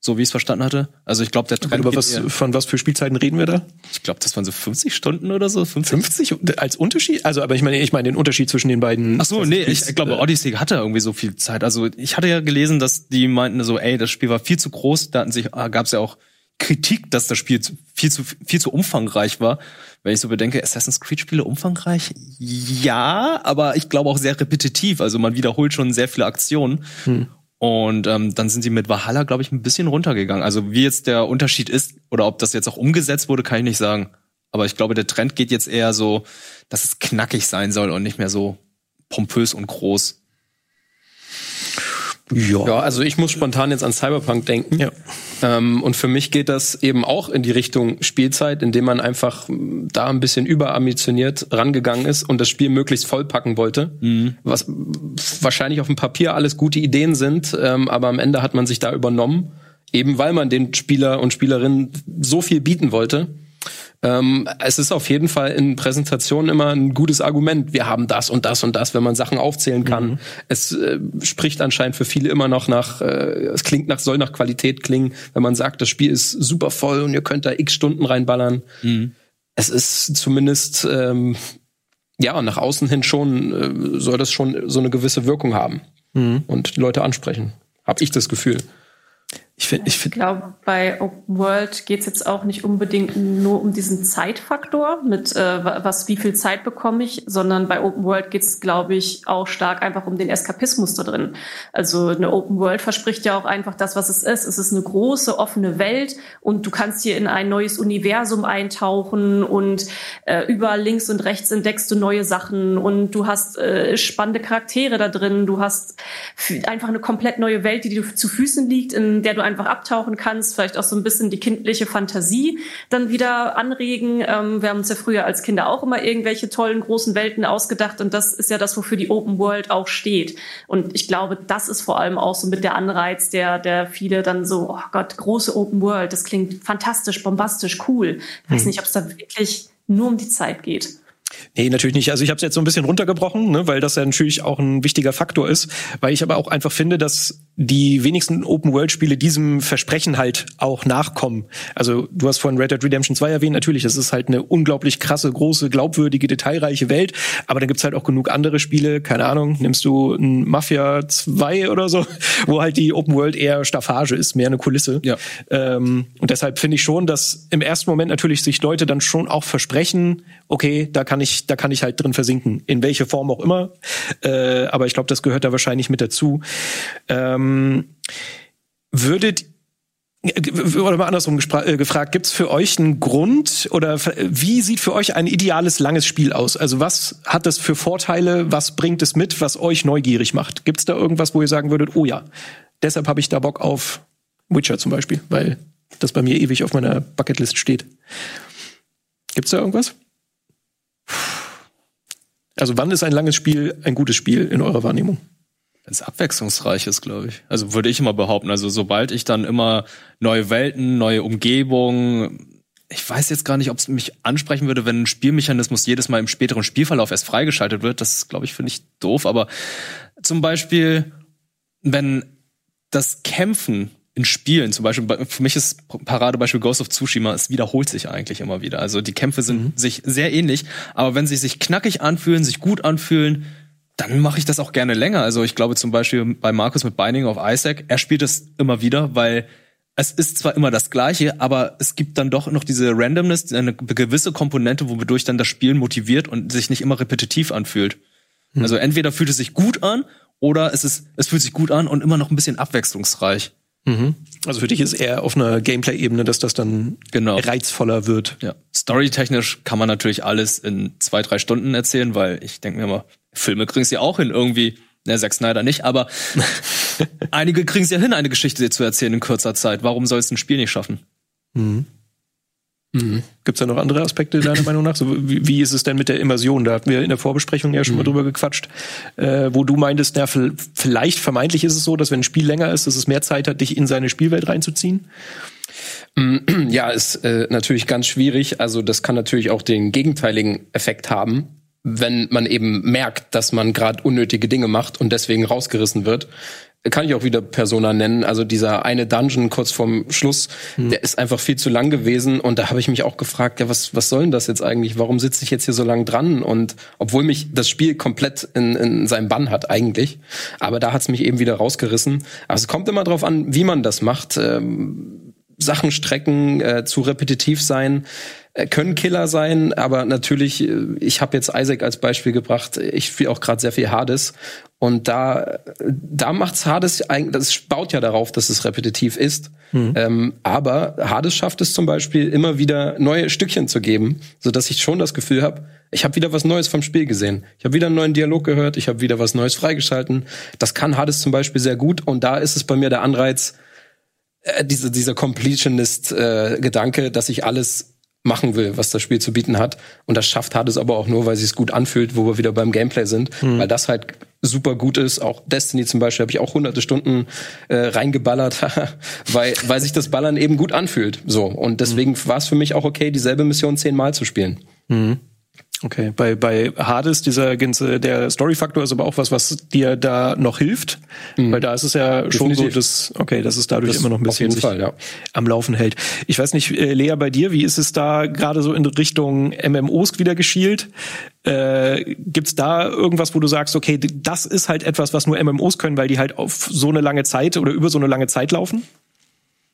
So wie ich es verstanden hatte. Also ich glaube, der Trend. Aber was, von was für Spielzeiten reden wir da? Ich glaube, das waren so 50 Stunden oder so. 50? 50 als Unterschied? Also, aber ich meine, ich meine den Unterschied zwischen den beiden. Ach so, nee, ich, ich glaube, Odyssey hatte irgendwie so viel Zeit. Also ich hatte ja gelesen, dass die meinten so, ey, das Spiel war viel zu groß. Da hatten sich, ah, gab es ja auch Kritik, dass das Spiel viel zu viel zu umfangreich war. Wenn ich so bedenke, Assassin's Creed Spiele umfangreich, ja, aber ich glaube auch sehr repetitiv. Also man wiederholt schon sehr viele Aktionen. Hm. Und ähm, dann sind sie mit Valhalla, glaube ich, ein bisschen runtergegangen. Also wie jetzt der Unterschied ist oder ob das jetzt auch umgesetzt wurde, kann ich nicht sagen. Aber ich glaube, der Trend geht jetzt eher so, dass es knackig sein soll und nicht mehr so pompös und groß. Ja. ja, also ich muss spontan jetzt an Cyberpunk denken. Ja. Ähm, und für mich geht das eben auch in die Richtung Spielzeit, indem man einfach da ein bisschen überambitioniert rangegangen ist und das Spiel möglichst vollpacken wollte. Mhm. Was wahrscheinlich auf dem Papier alles gute Ideen sind, ähm, aber am Ende hat man sich da übernommen, eben weil man den Spieler und Spielerinnen so viel bieten wollte ähm, es ist auf jeden Fall in Präsentationen immer ein gutes Argument. Wir haben das und das und das, wenn man Sachen aufzählen kann. Mhm. Es äh, spricht anscheinend für viele immer noch nach, äh, es klingt nach, soll nach Qualität klingen, wenn man sagt, das Spiel ist super voll und ihr könnt da x Stunden reinballern. Mhm. Es ist zumindest, ähm, ja, nach außen hin schon, äh, soll das schon so eine gewisse Wirkung haben mhm. und die Leute ansprechen. Hab ich das Gefühl. Ich, find, ich, find, ich glaube, bei Open World geht es jetzt auch nicht unbedingt nur um diesen Zeitfaktor mit äh, was, wie viel Zeit bekomme ich, sondern bei Open World geht es, glaube ich, auch stark einfach um den Eskapismus da drin. Also eine Open World verspricht ja auch einfach das, was es ist. Es ist eine große offene Welt und du kannst hier in ein neues Universum eintauchen und äh, überall links und rechts entdeckst du neue Sachen und du hast äh, spannende Charaktere da drin. Du hast einfach eine komplett neue Welt, die dir zu Füßen liegt, in der du einfach abtauchen kannst, vielleicht auch so ein bisschen die kindliche Fantasie dann wieder anregen. Ähm, wir haben uns ja früher als Kinder auch immer irgendwelche tollen großen Welten ausgedacht und das ist ja das, wofür die Open World auch steht. Und ich glaube, das ist vor allem auch so mit der Anreiz, der, der viele dann so, oh Gott, große Open World, das klingt fantastisch, bombastisch, cool. Ich weiß hm. nicht, ob es da wirklich nur um die Zeit geht. Nee, natürlich nicht. Also ich habe es jetzt so ein bisschen runtergebrochen, ne, weil das ja natürlich auch ein wichtiger Faktor ist, weil ich aber auch einfach finde, dass die wenigsten Open-World-Spiele diesem Versprechen halt auch nachkommen. Also du hast vorhin Red Dead Redemption 2 erwähnt, natürlich, das ist halt eine unglaublich krasse, große, glaubwürdige, detailreiche Welt, aber dann gibt's halt auch genug andere Spiele, keine Ahnung, nimmst du ein Mafia 2 oder so, wo halt die Open-World eher Staffage ist, mehr eine Kulisse. Ja. Ähm, und deshalb finde ich schon, dass im ersten Moment natürlich sich Leute dann schon auch versprechen, okay, da kann ich, da kann ich halt drin versinken, in welche Form auch immer. Äh, aber ich glaube, das gehört da wahrscheinlich mit dazu. Ähm, würdet oder mal andersrum äh, gefragt, gibt es für euch einen Grund oder wie sieht für euch ein ideales langes Spiel aus? Also was hat das für Vorteile, was bringt es mit, was euch neugierig macht? Gibt es da irgendwas, wo ihr sagen würdet, oh ja, deshalb habe ich da Bock auf Witcher zum Beispiel, weil das bei mir ewig auf meiner Bucketlist steht. Gibt es da irgendwas? Also wann ist ein langes Spiel ein gutes Spiel in eurer Wahrnehmung? Es abwechslungsreich ist, glaube ich. Also würde ich immer behaupten. Also sobald ich dann immer neue Welten, neue Umgebungen, ich weiß jetzt gar nicht, ob es mich ansprechen würde, wenn ein Spielmechanismus jedes Mal im späteren Spielverlauf erst freigeschaltet wird. Das glaube ich finde ich doof. Aber zum Beispiel, wenn das Kämpfen in Spielen, zum Beispiel, für mich ist Paradebeispiel Ghost of Tsushima, es wiederholt sich eigentlich immer wieder. Also die Kämpfe sind mhm. sich sehr ähnlich, aber wenn sie sich knackig anfühlen, sich gut anfühlen, dann mache ich das auch gerne länger. Also ich glaube zum Beispiel bei Markus mit Binding of Isaac, er spielt es immer wieder, weil es ist zwar immer das Gleiche, aber es gibt dann doch noch diese Randomness, eine gewisse Komponente, wodurch dann das Spiel motiviert und sich nicht immer repetitiv anfühlt. Mhm. Also entweder fühlt es sich gut an oder es ist, es fühlt sich gut an und immer noch ein bisschen abwechslungsreich. Mhm. Also für dich ist eher auf einer Gameplay-Ebene, dass das dann genau. reizvoller wird. Ja. Storytechnisch kann man natürlich alles in zwei, drei Stunden erzählen, weil ich denke mir immer, Filme kriegen ja auch hin irgendwie. Ne, Zack Snyder nicht, aber einige kriegen es ja hin, eine Geschichte zu erzählen in kurzer Zeit. Warum soll es ein Spiel nicht schaffen? Mhm. Mhm. Gibt es da noch andere Aspekte deiner Meinung nach? So, wie, wie, ist es denn mit der Immersion? Da hatten wir in der Vorbesprechung ja schon mhm. mal drüber gequatscht, äh, wo du meintest, na, vielleicht vermeintlich ist es so, dass wenn ein Spiel länger ist, dass es mehr Zeit hat, dich in seine Spielwelt reinzuziehen. Ja, ist äh, natürlich ganz schwierig. Also das kann natürlich auch den gegenteiligen Effekt haben wenn man eben merkt, dass man gerade unnötige Dinge macht und deswegen rausgerissen wird kann ich auch wieder Persona nennen. Also dieser eine Dungeon kurz vorm Schluss, hm. der ist einfach viel zu lang gewesen. Und da habe ich mich auch gefragt, ja, was, was soll denn das jetzt eigentlich? Warum sitze ich jetzt hier so lang dran? Und obwohl mich das Spiel komplett in, in seinem Bann hat eigentlich. Aber da hat es mich eben wieder rausgerissen. Also es kommt immer drauf an, wie man das macht. Ähm, Sachen strecken, äh, zu repetitiv sein können Killer sein, aber natürlich, äh, ich habe jetzt Isaac als Beispiel gebracht, ich spiele auch gerade sehr viel Hades und da, da macht's Hades eigentlich, das baut ja darauf, dass es repetitiv ist. Mhm. Ähm, aber Hades schafft es zum Beispiel immer wieder neue Stückchen zu geben, so dass ich schon das Gefühl habe, ich habe wieder was Neues vom Spiel gesehen. Ich habe wieder einen neuen Dialog gehört, ich habe wieder was Neues freigeschalten. Das kann Hades zum Beispiel sehr gut und da ist es bei mir der Anreiz, äh, diese, dieser Completionist-Gedanke, äh, dass ich alles machen will, was das Spiel zu bieten hat. Und das schafft hat es aber auch nur, weil sie es gut anfühlt, wo wir wieder beim Gameplay sind, mhm. weil das halt super gut ist. Auch Destiny zum Beispiel habe ich auch hunderte Stunden äh, reingeballert, weil, weil sich das Ballern eben gut anfühlt. So. Und deswegen mhm. war es für mich auch okay, dieselbe Mission zehnmal zu spielen. Mhm. Okay, bei, bei Hades, dieser ganze, der Story-Faktor ist aber auch was, was dir da noch hilft, mhm. weil da ist es ja Definitiv. schon so, dass, okay, dass es dadurch das immer noch ein bisschen sich Fall, ja. am Laufen hält. Ich weiß nicht, äh, Lea, bei dir, wie ist es da gerade so in Richtung MMOs wieder geschielt? Äh, gibt's da irgendwas, wo du sagst, okay, das ist halt etwas, was nur MMOs können, weil die halt auf so eine lange Zeit oder über so eine lange Zeit laufen?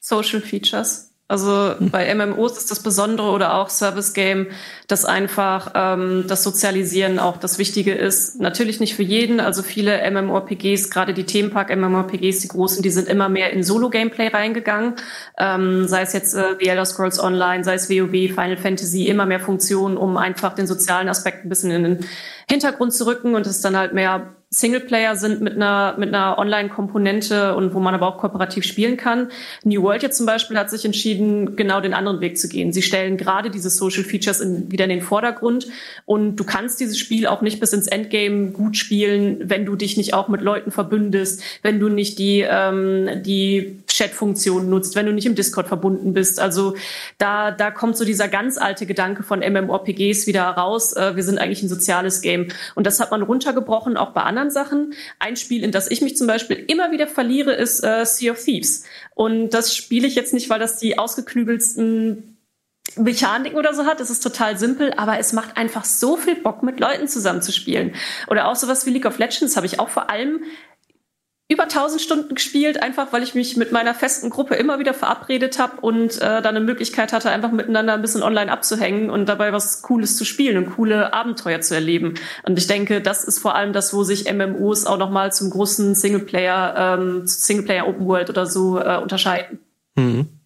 Social Features. Also bei MMOs ist das Besondere oder auch Service Game, dass einfach ähm, das Sozialisieren auch das Wichtige ist. Natürlich nicht für jeden. Also viele MMORPGs, gerade die Themenpark MMORPGs, die großen, die sind immer mehr in Solo-Gameplay reingegangen. Ähm, sei es jetzt äh, The Elder Scrolls Online, sei es WoW, Final Fantasy, immer mehr Funktionen, um einfach den sozialen Aspekt ein bisschen in den Hintergrund zu rücken und es dann halt mehr Singleplayer sind mit einer, mit einer Online-Komponente und wo man aber auch kooperativ spielen kann. New World jetzt zum Beispiel hat sich entschieden, genau den anderen Weg zu gehen. Sie stellen gerade diese Social Features in, wieder in den Vordergrund und du kannst dieses Spiel auch nicht bis ins Endgame gut spielen, wenn du dich nicht auch mit Leuten verbündest, wenn du nicht die, ähm, die Chat-Funktion nutzt, wenn du nicht im Discord verbunden bist. Also da, da kommt so dieser ganz alte Gedanke von MMORPGs wieder raus. Äh, wir sind eigentlich ein soziales Game. Und das hat man runtergebrochen, auch bei anderen Sachen. Ein Spiel, in das ich mich zum Beispiel immer wieder verliere, ist äh, Sea of Thieves. Und das spiele ich jetzt nicht, weil das die ausgeklügelsten Mechaniken oder so hat. Es ist total simpel, aber es macht einfach so viel Bock, mit Leuten zusammen zu spielen. Oder auch sowas wie League of Legends habe ich auch vor allem über 1000 Stunden gespielt, einfach weil ich mich mit meiner festen Gruppe immer wieder verabredet habe und äh, dann eine Möglichkeit hatte, einfach miteinander ein bisschen online abzuhängen und dabei was Cooles zu spielen und coole Abenteuer zu erleben. Und ich denke, das ist vor allem das, wo sich MMOs auch nochmal zum großen Singleplayer, ähm, Singleplayer Open World oder so äh, unterscheiden. Mhm.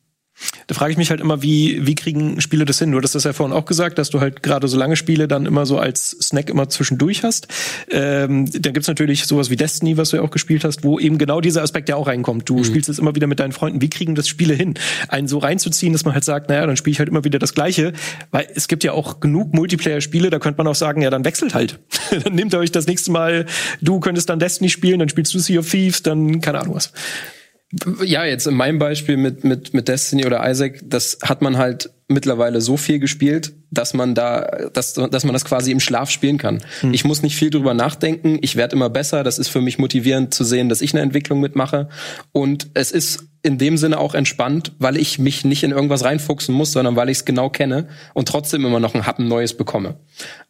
Da frage ich mich halt immer, wie, wie kriegen Spiele das hin? Du hattest das ja vorhin auch gesagt, dass du halt gerade so lange Spiele dann immer so als Snack immer zwischendurch hast. Ähm, dann gibt's natürlich sowas wie Destiny, was du ja auch gespielt hast, wo eben genau dieser Aspekt ja auch reinkommt. Du mhm. spielst es immer wieder mit deinen Freunden. Wie kriegen das Spiele hin? Einen so reinzuziehen, dass man halt sagt, naja, dann spiele ich halt immer wieder das Gleiche. Weil es gibt ja auch genug Multiplayer-Spiele, da könnte man auch sagen, ja, dann wechselt halt. dann nehmt ihr euch das nächste Mal, du könntest dann Destiny spielen, dann spielst du Sea of Thieves, dann keine Ahnung was. Ja, jetzt in meinem Beispiel mit, mit, mit Destiny oder Isaac, das hat man halt mittlerweile so viel gespielt, dass man da, dass, dass man das quasi im Schlaf spielen kann. Hm. Ich muss nicht viel drüber nachdenken. Ich werde immer besser. Das ist für mich motivierend zu sehen, dass ich eine Entwicklung mitmache. Und es ist in dem Sinne auch entspannt, weil ich mich nicht in irgendwas reinfuchsen muss, sondern weil ich es genau kenne und trotzdem immer noch ein Happen Neues bekomme. Hm.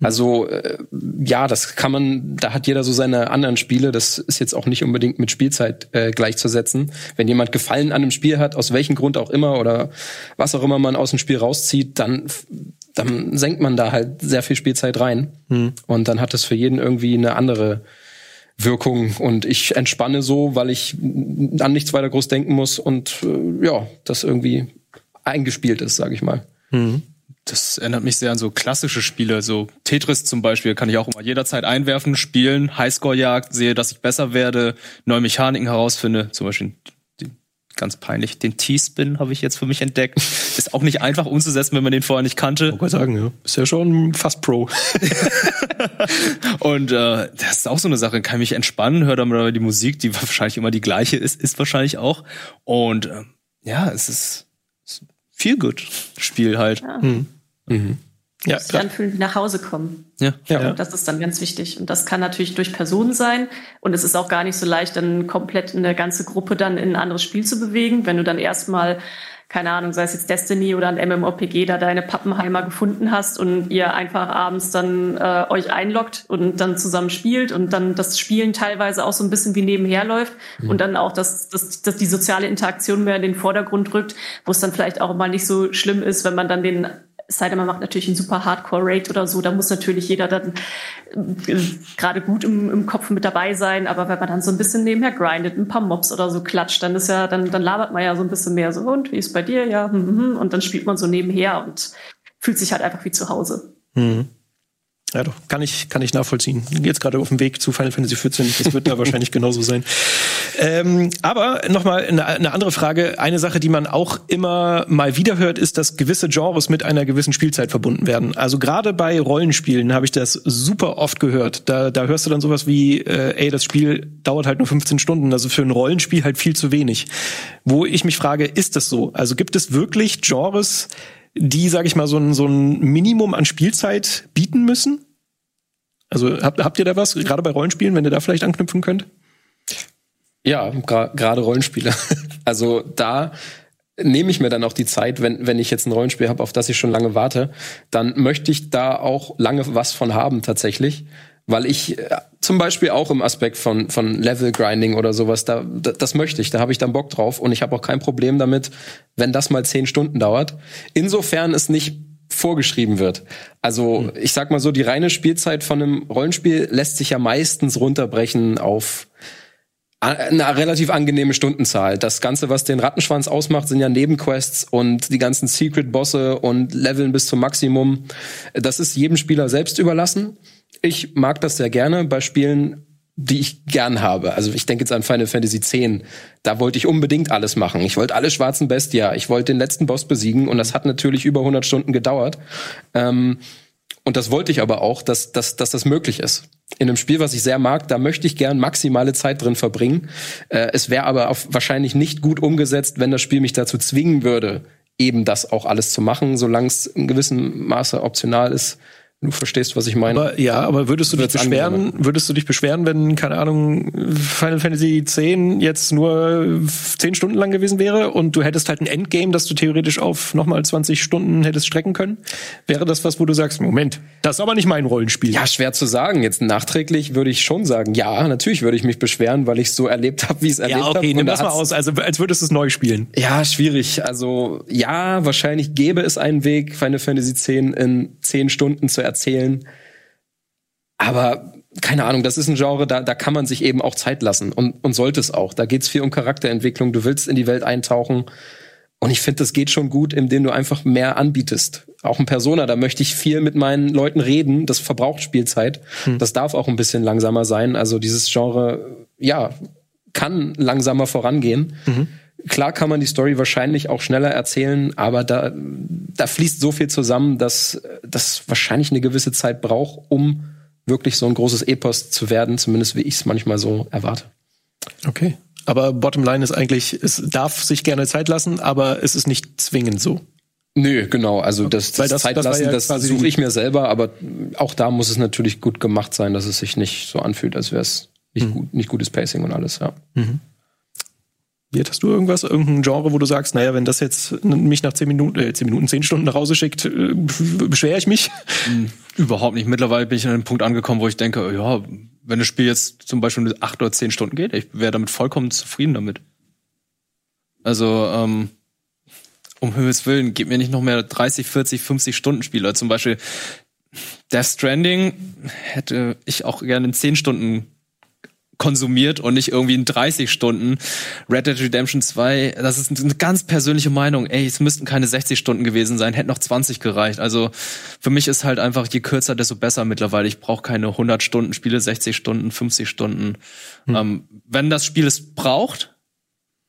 Also äh, ja, das kann man, da hat jeder so seine anderen Spiele. Das ist jetzt auch nicht unbedingt mit Spielzeit äh, gleichzusetzen. Wenn jemand Gefallen an einem Spiel hat, aus welchem Grund auch immer oder was auch immer man aus dem Spiel rauszieht, dann, dann senkt man da halt sehr viel Spielzeit rein. Mhm. Und dann hat das für jeden irgendwie eine andere Wirkung. Und ich entspanne so, weil ich an nichts weiter groß denken muss und äh, ja, das irgendwie eingespielt ist, sage ich mal. Mhm. Das erinnert mich sehr an so klassische Spiele, so Tetris zum Beispiel, kann ich auch immer jederzeit einwerfen, spielen, Highscore-Jagd, sehe, dass ich besser werde, neue Mechaniken herausfinde, zum Beispiel ganz peinlich. Den T-Spin habe ich jetzt für mich entdeckt. Ist auch nicht einfach umzusetzen, wenn man den vorher nicht kannte. Ich sagen, ja. Ist ja schon fast Pro. und äh, das ist auch so eine Sache. Kann mich entspannen, hört dann mal die Musik, die wahrscheinlich immer die gleiche ist, ist wahrscheinlich auch. Und äh, ja, es ist, ist viel gut Spiel halt. Ja. Mhm. Mhm ja, sich anfühlen wie nach Hause kommen. Ja. ja. Das ist dann ganz wichtig. Und das kann natürlich durch Personen sein. Und es ist auch gar nicht so leicht, dann komplett eine ganze Gruppe dann in ein anderes Spiel zu bewegen. Wenn du dann erstmal, keine Ahnung, sei es jetzt Destiny oder ein MMOPG, da deine Pappenheimer gefunden hast und ihr einfach abends dann äh, euch einloggt und dann zusammen spielt und dann das Spielen teilweise auch so ein bisschen wie nebenher läuft mhm. und dann auch, dass, dass, dass die soziale Interaktion mehr in den Vordergrund rückt, wo es dann vielleicht auch mal nicht so schlimm ist, wenn man dann den sei denn, man macht natürlich einen super Hardcore-Raid oder so, da muss natürlich jeder dann äh, gerade gut im, im Kopf mit dabei sein. Aber wenn man dann so ein bisschen nebenher grindet, ein paar Mobs oder so klatscht, dann ist ja, dann, dann labert man ja so ein bisschen mehr so, und wie ist bei dir? Ja, hm, hm, hm. und dann spielt man so nebenher und fühlt sich halt einfach wie zu Hause. Mhm. Ja, doch, kann ich, kann ich nachvollziehen. Jetzt gerade auf dem Weg zu Final Fantasy XIV, das wird da wahrscheinlich genauso sein. Ähm, aber nochmal eine, eine andere Frage. Eine Sache, die man auch immer mal wieder hört, ist, dass gewisse Genres mit einer gewissen Spielzeit verbunden werden. Also gerade bei Rollenspielen habe ich das super oft gehört. Da, da hörst du dann sowas wie, äh, ey, das Spiel dauert halt nur 15 Stunden. Also für ein Rollenspiel halt viel zu wenig. Wo ich mich frage, ist das so? Also gibt es wirklich Genres, die, sage ich mal, so ein, so ein Minimum an Spielzeit bieten müssen? Also habt, habt ihr da was, gerade bei Rollenspielen, wenn ihr da vielleicht anknüpfen könnt? Ja, gerade Rollenspiele. also da nehme ich mir dann auch die Zeit, wenn, wenn ich jetzt ein Rollenspiel habe, auf das ich schon lange warte, dann möchte ich da auch lange was von haben tatsächlich. Weil ich äh, zum Beispiel auch im Aspekt von, von Level Grinding oder sowas, da, das möchte ich, da habe ich dann Bock drauf und ich habe auch kein Problem damit, wenn das mal zehn Stunden dauert. Insofern es nicht vorgeschrieben wird. Also hm. ich sag mal so, die reine Spielzeit von einem Rollenspiel lässt sich ja meistens runterbrechen auf eine relativ angenehme Stundenzahl. Das Ganze, was den Rattenschwanz ausmacht, sind ja Nebenquests und die ganzen Secret-Bosse und Leveln bis zum Maximum. Das ist jedem Spieler selbst überlassen. Ich mag das sehr gerne bei Spielen, die ich gern habe. Also ich denke jetzt an Final Fantasy X. Da wollte ich unbedingt alles machen. Ich wollte alle schwarzen Bestia. Ich wollte den letzten Boss besiegen und das hat natürlich über 100 Stunden gedauert. Ähm, und das wollte ich aber auch, dass, dass, dass das möglich ist. In einem Spiel, was ich sehr mag, da möchte ich gern maximale Zeit drin verbringen. Äh, es wäre aber auf, wahrscheinlich nicht gut umgesetzt, wenn das Spiel mich dazu zwingen würde, eben das auch alles zu machen, solange es in gewissem Maße optional ist Du verstehst, was ich meine. Aber, ja, aber würdest du dich beschweren, würdest du dich beschweren, wenn, keine Ahnung, Final Fantasy X jetzt nur zehn Stunden lang gewesen wäre und du hättest halt ein Endgame, das du theoretisch auf nochmal 20 Stunden hättest strecken können? Wäre das was, wo du sagst, Moment, das ist aber nicht mein Rollenspiel? Ja, schwer zu sagen. Jetzt nachträglich würde ich schon sagen, ja, natürlich würde ich mich beschweren, weil ich so erlebt habe, wie es erlebt habe. Ja, okay, hab. nimm das mal aus, also als würdest du es neu spielen. Ja, schwierig. Also, ja, wahrscheinlich gäbe es einen Weg, Final Fantasy X in zehn Stunden zu erzählen. Aber keine Ahnung, das ist ein Genre, da, da kann man sich eben auch Zeit lassen und, und sollte es auch. Da geht's viel um Charakterentwicklung, du willst in die Welt eintauchen Und ich finde, das geht schon gut, indem du einfach mehr anbietest. Auch ein Persona, da möchte ich viel mit meinen Leuten reden. Das verbraucht Spielzeit. Hm. Das darf auch ein bisschen langsamer sein. Also dieses Genre, ja, kann langsamer vorangehen. Mhm. Klar kann man die Story wahrscheinlich auch schneller erzählen, aber da, da fließt so viel zusammen, dass das wahrscheinlich eine gewisse Zeit braucht, um wirklich so ein großes Epos zu werden, zumindest wie ich es manchmal so erwarte. Okay. Aber Bottomline ist eigentlich, es darf sich gerne Zeit lassen, aber es ist nicht zwingend so. Nö, genau. Also das, das, das Zeit lassen, das, ja das suche ich mir selber, aber auch da muss es natürlich gut gemacht sein, dass es sich nicht so anfühlt, als wäre es nicht, mhm. gut, nicht gutes Pacing und alles, ja. Mhm. Jetzt hast du irgendwas, irgendein Genre, wo du sagst, naja, wenn das jetzt mich nach zehn Minuten, äh, zehn Minuten, zehn Stunden nach Hause schickt, äh, beschwere ich mich? Mhm, überhaupt nicht. Mittlerweile bin ich an einem Punkt angekommen, wo ich denke, ja, wenn das Spiel jetzt zum Beispiel acht oder zehn Stunden geht, ich wäre damit vollkommen zufrieden damit. Also, ähm, um Himmels Willen, gib mir nicht noch mehr 30, 40, 50 Stunden Spiele. Zum Beispiel Death Stranding hätte ich auch gerne in 10 Stunden konsumiert und nicht irgendwie in 30 Stunden. Red Dead Redemption 2, das ist eine ganz persönliche Meinung. Ey, es müssten keine 60 Stunden gewesen sein, hätten noch 20 gereicht. Also für mich ist halt einfach, je kürzer, desto besser mittlerweile. Ich brauche keine 100 Stunden Spiele, 60 Stunden, 50 Stunden. Hm. Ähm, wenn das Spiel es braucht,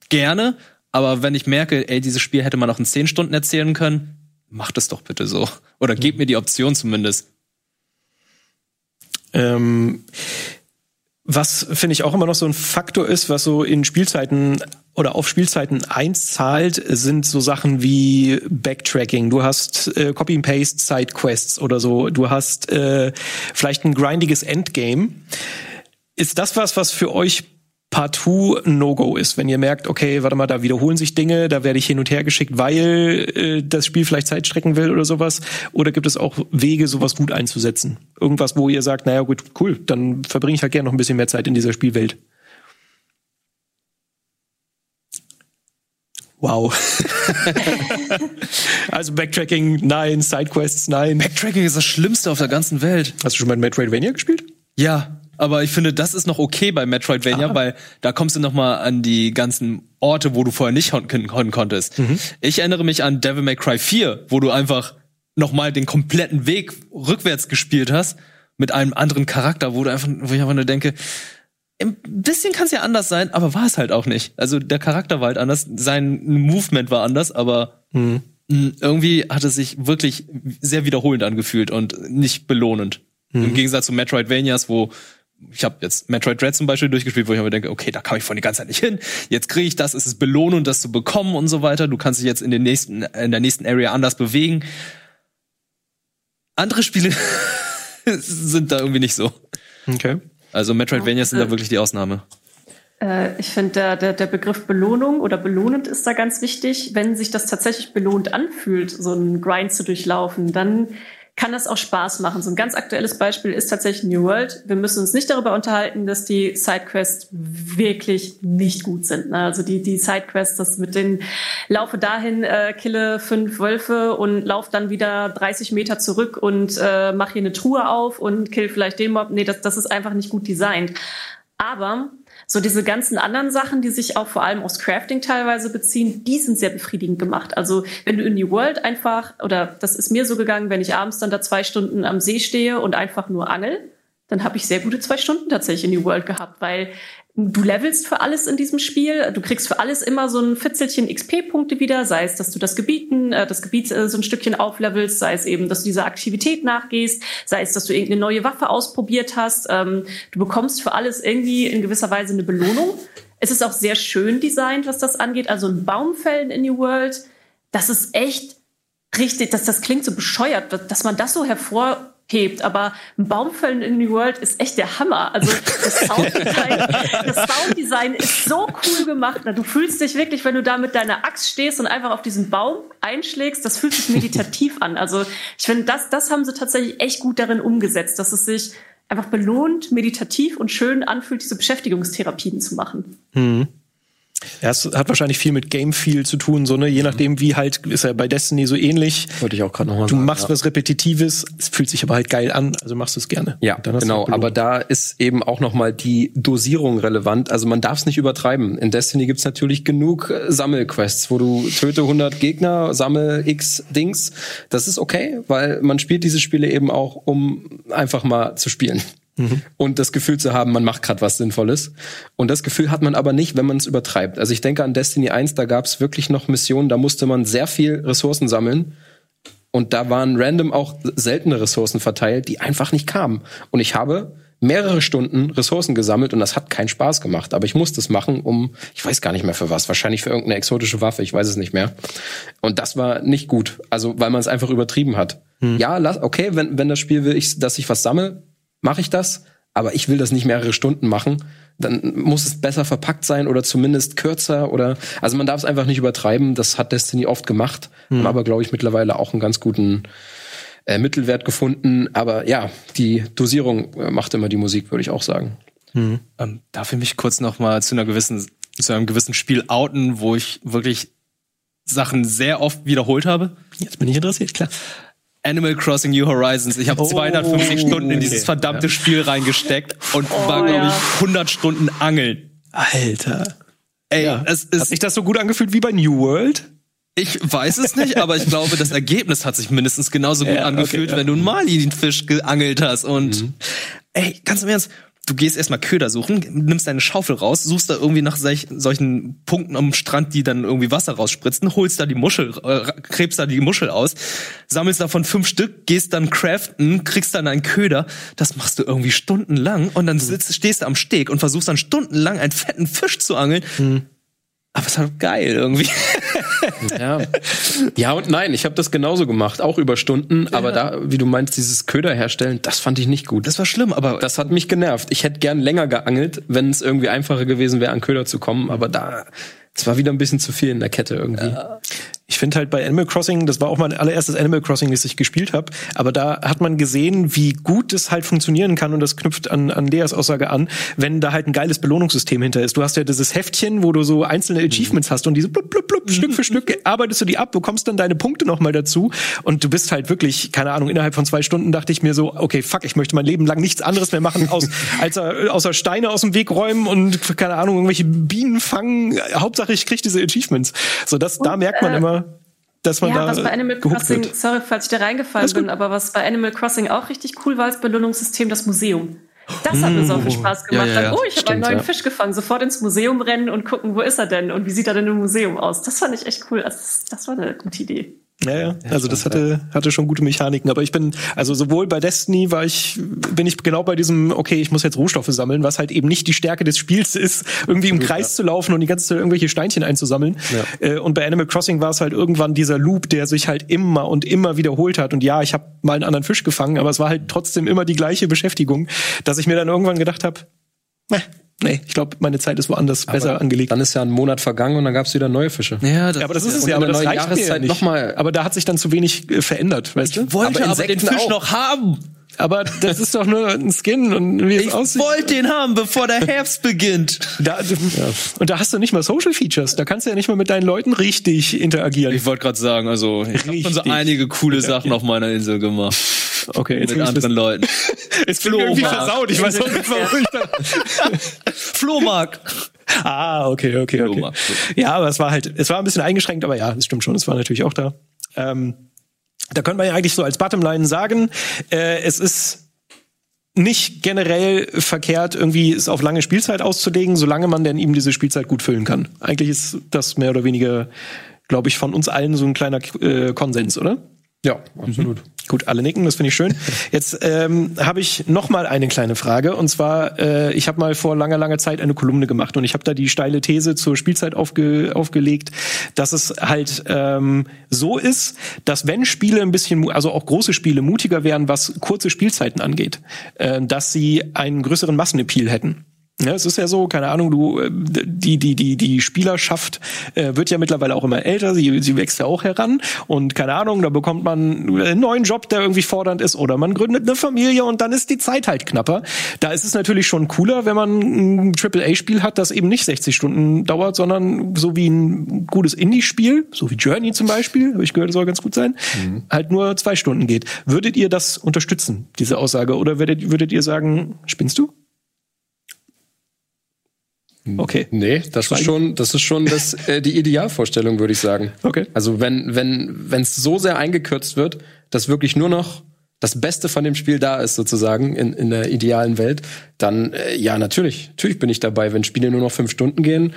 gerne. Aber wenn ich merke, ey, dieses Spiel hätte man auch in 10 Stunden erzählen können, macht es doch bitte so. Oder gebt hm. mir die Option zumindest. Ähm was finde ich auch immer noch so ein Faktor ist, was so in Spielzeiten oder auf Spielzeiten einzahlt, sind so Sachen wie Backtracking. Du hast äh, Copy and Paste Sidequests oder so. Du hast äh, vielleicht ein grindiges Endgame. Ist das was, was für euch partout No-Go ist, wenn ihr merkt, okay, warte mal, da wiederholen sich Dinge, da werde ich hin und her geschickt, weil äh, das Spiel vielleicht Zeit strecken will oder sowas? Oder gibt es auch Wege, sowas gut einzusetzen? Irgendwas, wo ihr sagt, naja gut, cool, dann verbringe ich halt gerne noch ein bisschen mehr Zeit in dieser Spielwelt. Wow. also Backtracking, nein, Sidequests, nein. Backtracking ist das Schlimmste auf der ganzen Welt. Hast du schon mal Metroidvania gespielt? Ja, aber ich finde, das ist noch okay bei Metroidvania, ah. weil da kommst du noch mal an die ganzen Orte, wo du vorher nicht hin konntest. Mhm. Ich erinnere mich an Devil May Cry 4, wo du einfach noch mal den kompletten Weg rückwärts gespielt hast mit einem anderen Charakter, wo du einfach, wo ich einfach nur denke, ein bisschen kann es ja anders sein, aber war es halt auch nicht. Also der Charakter war halt anders, sein Movement war anders, aber mhm. irgendwie hat es sich wirklich sehr wiederholend angefühlt und nicht belohnend. Mhm. Im Gegensatz zu Metroidvanias, wo ich habe jetzt Metroid Dread zum Beispiel durchgespielt, wo ich mir denke, okay, da kam ich von die ganze Zeit nicht hin. Jetzt kriege ich das, es ist Belohnung, das zu bekommen und so weiter. Du kannst dich jetzt in den nächsten, in der nächsten Area anders bewegen. Andere Spiele sind da irgendwie nicht so. Okay. Also Metroidvanias sind da wirklich die Ausnahme. Äh, ich finde, der, der, der Begriff Belohnung oder belohnend ist da ganz wichtig. Wenn sich das tatsächlich belohnt anfühlt, so einen Grind zu durchlaufen, dann kann das auch Spaß machen. So ein ganz aktuelles Beispiel ist tatsächlich New World. Wir müssen uns nicht darüber unterhalten, dass die Sidequests wirklich nicht gut sind. Ne? Also die, die Sidequests, das mit den laufe dahin, äh, kille fünf Wölfe und lauf dann wieder 30 Meter zurück und äh, mach hier eine Truhe auf und kill vielleicht den Mob. Nee, das, das ist einfach nicht gut designt. Aber so diese ganzen anderen Sachen, die sich auch vor allem aufs Crafting teilweise beziehen, die sind sehr befriedigend gemacht. Also wenn du in New World einfach, oder das ist mir so gegangen, wenn ich abends dann da zwei Stunden am See stehe und einfach nur angel, dann habe ich sehr gute zwei Stunden tatsächlich in New World gehabt, weil du levelst für alles in diesem Spiel. Du kriegst für alles immer so ein Fitzelchen XP-Punkte wieder, sei es, dass du das Gebieten, äh, das Gebiet äh, so ein Stückchen auflevelst, sei es eben, dass du dieser Aktivität nachgehst, sei es, dass du irgendeine neue Waffe ausprobiert hast. Ähm, du bekommst für alles irgendwie in gewisser Weise eine Belohnung. Es ist auch sehr schön designt, was das angeht. Also ein Baumfällen in New World, das ist echt richtig, dass das klingt so bescheuert, dass man das so hervor hebt. Aber ein Baumfällen in New World ist echt der Hammer. Also das Sounddesign, das Sounddesign ist so cool gemacht. Du fühlst dich wirklich, wenn du da mit deiner Axt stehst und einfach auf diesen Baum einschlägst, das fühlt sich meditativ an. Also ich finde, das, das haben sie tatsächlich echt gut darin umgesetzt, dass es sich einfach belohnt, meditativ und schön anfühlt, diese Beschäftigungstherapien zu machen. Hm. Ja, es hat wahrscheinlich viel mit Game Feel zu tun, so ne, je nachdem wie halt ist ja bei Destiny so ähnlich. Wollte ich auch gerade nochmal Du machst was repetitives, es fühlt sich aber halt geil an, also machst du es gerne. Ja, genau. Aber da ist eben auch noch mal die Dosierung relevant. Also man darf es nicht übertreiben. In Destiny gibt's natürlich genug äh, Sammelquests, wo du töte 100 Gegner, sammel x Dings. Das ist okay, weil man spielt diese Spiele eben auch, um einfach mal zu spielen. Und das Gefühl zu haben, man macht gerade was Sinnvolles. Und das Gefühl hat man aber nicht, wenn man es übertreibt. Also ich denke an Destiny 1, da gab's wirklich noch Missionen, da musste man sehr viel Ressourcen sammeln. Und da waren random auch seltene Ressourcen verteilt, die einfach nicht kamen. Und ich habe mehrere Stunden Ressourcen gesammelt und das hat keinen Spaß gemacht. Aber ich musste es machen, um, ich weiß gar nicht mehr für was, wahrscheinlich für irgendeine exotische Waffe, ich weiß es nicht mehr. Und das war nicht gut. Also, weil man es einfach übertrieben hat. Ja, lass, okay, wenn, wenn das Spiel will, ich, dass ich was sammle, mache ich das. Aber ich will das nicht mehrere Stunden machen. Dann muss es besser verpackt sein oder zumindest kürzer oder, also man darf es einfach nicht übertreiben. Das hat Destiny oft gemacht, haben aber, glaube ich, mittlerweile auch einen ganz guten äh, Mittelwert gefunden. Aber ja, die Dosierung äh, macht immer die Musik, würde ich auch sagen. Ähm, darf ich mich kurz noch mal zu einer gewissen, zu einem gewissen Spiel outen, wo ich wirklich Sachen sehr oft wiederholt habe? Jetzt bin ich interessiert, klar. Animal Crossing New Horizons. Ich habe Oh, 250 Stunden in dieses okay. verdammte Spiel reingesteckt und war, glaube ja. ich, 100 Stunden angeln. Alter. Ey, Ja. es Hat ist, sich das so gut angefühlt wie bei New World? ich weiß es nicht, aber ich glaube, das Ergebnis hat sich mindestens genauso gut Ja, okay, angefühlt, ja. wenn du einen Mali-Fisch geangelt hast. Und ey, ganz im Ernst, du gehst erstmal Köder suchen, nimmst deine Schaufel raus, suchst da irgendwie nach solch, solchen Punkten am Strand, die dann irgendwie Wasser rausspritzen, holst da die Muschel, äh, krebst da die Muschel aus, sammelst davon fünf Stück, gehst dann craften, kriegst dann einen Köder. Das machst du irgendwie stundenlang und dann sitzt, stehst du am Steg und versuchst dann stundenlang einen fetten Fisch zu angeln. Aber es war geil irgendwie. Ja, ja und nein, ich habe das genauso gemacht, auch über Stunden. Aber da, wie du meinst, dieses Köder herstellen, das fand ich nicht gut. Das war schlimm, aber Das hat mich genervt. Ich hätte gern länger geangelt, wenn es irgendwie einfacher gewesen wäre, an Köder zu kommen. Aber da, es war wieder ein bisschen zu viel in der Kette irgendwie. Ich finde halt bei Animal Crossing, das war auch mein allererstes Animal Crossing, das ich gespielt habe, aber da hat man gesehen, wie gut es halt funktionieren kann und das knüpft an, an Leas Aussage an, wenn da halt ein geiles Belohnungssystem hinter ist. Du hast ja dieses Heftchen, wo du so einzelne Achievements hast und diese blub, blub, blub, Stück für Stück arbeitest du die ab, bekommst dann deine Punkte nochmal dazu und du bist halt wirklich, keine Ahnung, innerhalb von zwei Stunden dachte ich mir so, okay, fuck, ich möchte mein Leben lang nichts anderes mehr machen, aus, als äh, außer Steine aus dem Weg räumen und, keine Ahnung, irgendwelche Bienen fangen. Hauptsache, ich krieg diese Achievements. So, das, da merkt man äh, immer, dass man Ja, da was bei Animal Crossing, wird. sorry, falls ich da reingefallen bin, aber was bei Animal Crossing auch richtig cool war als Belohnungssystem, das Museum. Das hat mir so viel Spaß gemacht. Ja, ja, ja. Dann, oh, ich habe einen neuen ja. Fisch gefangen. Sofort ins Museum rennen und gucken, wo ist er denn und wie sieht er denn im Museum aus. Das fand ich echt cool. Also, das, das war eine gute Idee. Ja, ja. Also das hatte, hatte schon gute Mechaniken. Aber ich bin, also sowohl bei Destiny war ich, bin ich genau bei diesem, okay, ich muss jetzt Rohstoffe sammeln, was halt eben nicht die Stärke des Spiels ist, irgendwie im Kreis zu laufen und die ganze Zeit irgendwelche Steinchen einzusammeln. Äh, Und bei Animal Crossing war es halt irgendwann dieser Loop, der sich halt immer und immer wiederholt hat. Und ja, ich habe mal einen anderen Fisch gefangen, aber es war halt trotzdem immer die gleiche Beschäftigung, dass ich mir dann irgendwann gedacht habe, nee, ich glaube, meine Zeit ist woanders besser angelegt. Dann ist ja ein Monat vergangen und dann gab's wieder neue Fische. ja, das, Ja, aber das ist es ja, aber das reicht mir ja Jahreszeit nicht. noch mal- aber da hat sich dann zu wenig äh, verändert, weißt du? wollte Aber aber, den Fisch auch. noch haben. Aber das ist doch nur ein Skin und wie es Ich aussieht. wollte den haben, bevor der Herbst beginnt. Da, Und da hast du nicht mal Social Features. Da kannst du ja nicht mal mit deinen Leuten richtig interagieren. Ich wollte gerade sagen, also ich habe schon so einige coole Sachen auf meiner Insel gemacht. Okay, jetzt Mit ich anderen wissen. Leuten. Jetzt bin ich irgendwie versaut. Ich weiß auch nicht, warum ich da. Flohmarkt. Ah, okay, okay, okay. Flohmarkt. Ja, aber es war halt, es war ein bisschen eingeschränkt, aber ja, das stimmt schon. Es war natürlich auch da. Ähm, da könnte man ja eigentlich so als Bottomline sagen, äh, es ist nicht generell verkehrt, irgendwie es auf lange Spielzeit auszulegen, solange man denn eben diese Spielzeit gut füllen kann. Eigentlich ist das mehr oder weniger, glaube ich, von uns allen so ein kleiner äh, Konsens, oder? Ja, absolut. Gut, alle nicken, das finde ich schön. Jetzt ähm, habe ich noch mal eine kleine Frage und zwar, äh, ich habe mal vor langer, langer Zeit eine Kolumne gemacht und ich habe da die steile These zur Spielzeit aufge aufgelegt, dass es halt ähm, so ist, dass wenn Spiele ein bisschen, also auch große Spiele mutiger wären, was kurze Spielzeiten angeht, äh, dass sie einen größeren Massenappeal hätten. Ja, es ist ja so, keine Ahnung, du äh, die die die die Spielerschaft äh, wird ja mittlerweile auch immer älter, sie sie wächst ja auch heran und keine Ahnung, da bekommt man einen neuen Job, der irgendwie fordernd ist oder man gründet eine Familie und dann ist die Zeit halt knapper. Da ist es natürlich schon cooler, wenn man ein AAA Spiel hat, das eben nicht 60 Stunden dauert, sondern so wie ein gutes Indie Spiel, so wie Journey zum Beispiel, habe ich gehört, soll ganz gut sein, mhm. halt nur zwei Stunden geht. Würdet ihr das unterstützen, diese Aussage oder würdet, würdet ihr sagen, spinnst du? Okay. Nee, das ist schon, das ist schon das, äh, die Idealvorstellung, würde ich sagen. Okay. Also wenn, wenn, wenn es so sehr eingekürzt wird, dass wirklich nur noch das Beste von dem Spiel da ist, sozusagen, in, in der idealen Welt, dann äh, ja, natürlich. Natürlich bin ich dabei. Wenn Spiele nur noch fünf Stunden gehen,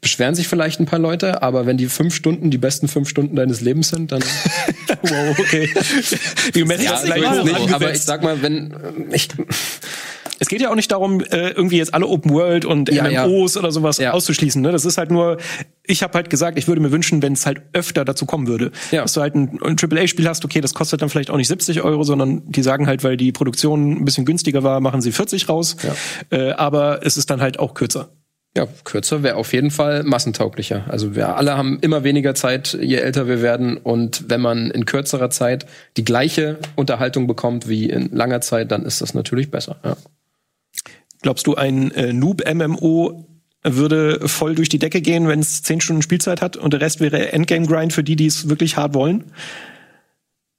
beschweren sich vielleicht ein paar Leute, aber wenn die fünf Stunden die besten fünf Stunden deines Lebens sind, dann. wow, okay. Wie ja, ich nicht, aber ich sag mal, wenn ich es geht ja auch nicht darum, äh, irgendwie jetzt alle Open World und ja, MMOs ja. oder sowas ja. auszuschließen. Ne? Das ist halt nur, ich habe halt gesagt, ich würde mir wünschen, wenn es halt öfter dazu kommen würde. Ja. Dass du halt ein, ein AAA-Spiel hast, okay, das kostet dann vielleicht auch nicht 70 Euro, sondern die sagen halt, weil die Produktion ein bisschen günstiger war, machen sie 40 raus. Ja. Äh, aber es ist dann halt auch kürzer. Ja, kürzer wäre auf jeden Fall massentauglicher. Also wir alle haben immer weniger Zeit, je älter wir werden. Und wenn man in kürzerer Zeit die gleiche Unterhaltung bekommt wie in langer Zeit, dann ist das natürlich besser. Ja. Glaubst du, ein äh, Noob-MMO würde voll durch die Decke gehen, wenn es zehn Stunden Spielzeit hat und der Rest wäre Endgame-Grind für die, die es wirklich hart wollen?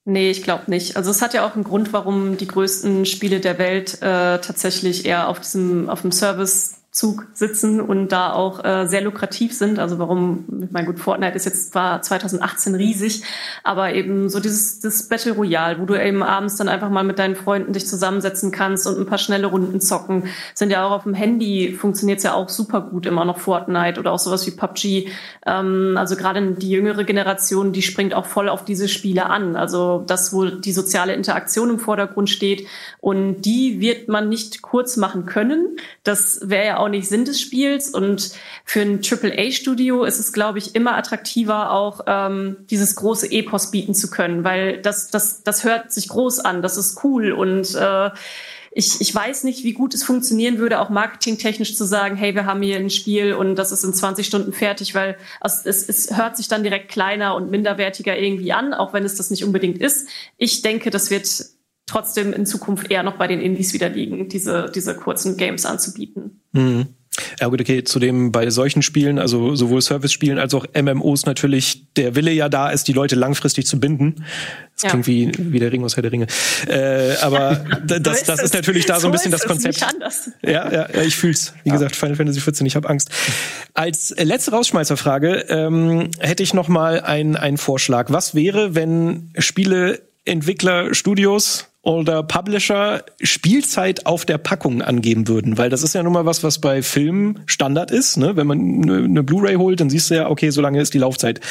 Nee, ich glaube nicht. Also es hat ja auch einen Grund, warum die größten Spiele der Welt äh, tatsächlich eher auf diesem auf dem Service Zug sitzen und da auch äh, sehr lukrativ sind. Also warum, mein gut, Fortnite ist jetzt zwar 2018 riesig, aber eben so dieses das Battle Royale, wo du eben abends dann einfach mal mit deinen Freunden dich zusammensetzen kannst und ein paar schnelle Runden zocken, sind ja auch auf dem Handy funktioniert's ja auch super gut immer noch Fortnite oder auch sowas wie PUBG. Ähm, also gerade die jüngere Generation, die springt auch voll auf diese Spiele an. Also das, wo die soziale Interaktion im Vordergrund steht und die wird man nicht kurz machen können. Das wäre ja nicht Sinn des Spiels. Und für ein AAA-Studio ist es, glaube ich, immer attraktiver, auch ähm, dieses große Epos bieten zu können, weil das, das, das hört sich groß an, das ist cool und äh, ich, ich weiß nicht, wie gut es funktionieren würde, auch marketingtechnisch zu sagen, hey, wir haben hier ein Spiel und das ist in 20 Stunden fertig, weil es, es, es hört sich dann direkt kleiner und minderwertiger irgendwie an, auch wenn es das nicht unbedingt ist. Ich denke, das wird trotzdem in Zukunft eher noch bei den Indies wieder liegen, diese, diese kurzen Games anzubieten. Mhm. Ja gut, okay, zudem bei solchen Spielen, also sowohl Service-Spielen als auch MMOs natürlich der Wille ja da ist, die Leute langfristig zu binden. Das ja. klingt wie, wie der Ring aus Herr der Ringe. Äh, aber das, ist das ist natürlich da so ein bisschen das Konzept. Ja, ja, ja, ich fühl's. Wie ja. gesagt, Final Fantasy 14, ich habe Angst. Als letzte Rausschmeißerfrage ähm, hätte ich noch mal einen, einen Vorschlag. Was wäre, wenn Spieleentwickler, Studios oder Publisher Spielzeit auf der Packung angeben würden, weil das ist ja nun mal was, was bei Filmen Standard ist. Ne? Wenn man eine ne, Blu-ray holt, dann siehst du ja, okay, so lange ist die Laufzeit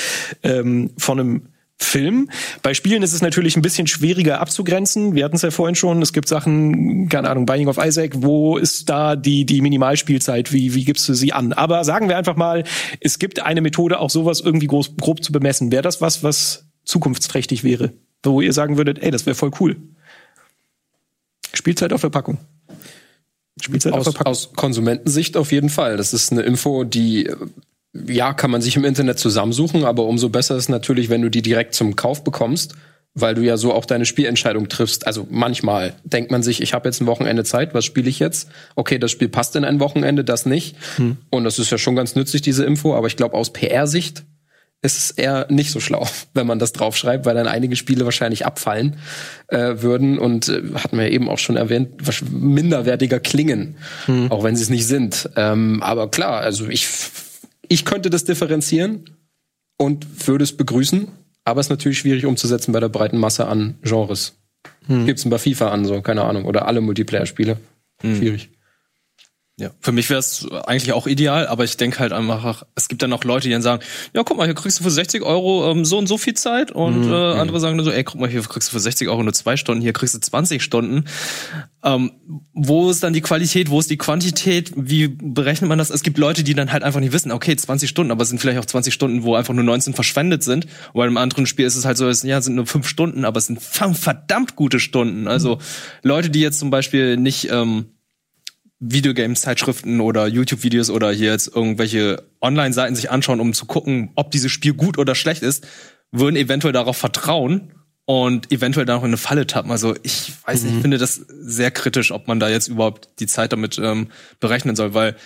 ähm, von einem Film. Bei Spielen ist es natürlich ein bisschen schwieriger abzugrenzen. Wir hatten es ja vorhin schon. Es gibt Sachen, keine Ahnung, Binding of Isaac. Wo ist da die, die Minimalspielzeit? Wie, wie gibst du sie an? Aber sagen wir einfach mal, es gibt eine Methode, auch sowas irgendwie groß, grob zu bemessen. Wäre das was, was zukunftsträchtig wäre? Wo ihr sagen würdet, ey, das wäre voll cool. Spielzeit auf Verpackung. Spielzeit aus, auf Verpackung. Aus Konsumentensicht auf jeden Fall. Das ist eine Info, die ja, kann man sich im Internet zusammensuchen, aber umso besser ist natürlich, wenn du die direkt zum Kauf bekommst, weil du ja so auch deine Spielentscheidung triffst. Also manchmal denkt man sich, ich habe jetzt ein Wochenende Zeit, was spiele ich jetzt? Okay, das Spiel passt in ein Wochenende, das nicht. Hm. Und das ist ja schon ganz nützlich, diese Info, aber ich glaube, aus PR-Sicht ist es eher nicht so schlau, wenn man das draufschreibt, weil dann einige Spiele wahrscheinlich abfallen äh, würden und äh, hatten wir eben auch schon erwähnt, minderwertiger klingen, hm. auch wenn sie es nicht sind. Ähm, aber klar, also ich ich könnte das differenzieren und würde es begrüßen, aber es ist natürlich schwierig umzusetzen bei der breiten Masse an Genres. Hm. Gibt's ein bei FIFA an, so, keine Ahnung, oder alle Multiplayer-Spiele. Hm. Schwierig. Ja, für mich wäre es eigentlich auch ideal, aber ich denke halt einfach, es gibt dann noch Leute, die dann sagen, ja, guck mal, hier kriegst du für 60 Euro ähm, so und so viel Zeit und mhm. äh, andere sagen dann so, ey, guck mal, hier kriegst du für 60 Euro nur zwei Stunden, hier kriegst du 20 Stunden. Ähm, wo ist dann die Qualität, wo ist die Quantität, wie berechnet man das? Es gibt Leute, die dann halt einfach nicht wissen, okay, 20 Stunden, aber es sind vielleicht auch 20 Stunden, wo einfach nur 19 verschwendet sind. Und bei einem anderen Spiel ist es halt so, es, ja, sind nur fünf Stunden, aber es sind verdammt gute Stunden. Also mhm. Leute, die jetzt zum Beispiel nicht... Ähm, Videogames-Zeitschriften oder YouTube-Videos oder hier jetzt irgendwelche Online-Seiten sich anschauen, um zu gucken, ob dieses Spiel gut oder schlecht ist, würden eventuell darauf vertrauen und eventuell dann auch in eine Falle tappen. Also ich weiß nicht, ich finde das sehr kritisch, ob man da jetzt überhaupt die Zeit damit ähm, berechnen soll, weil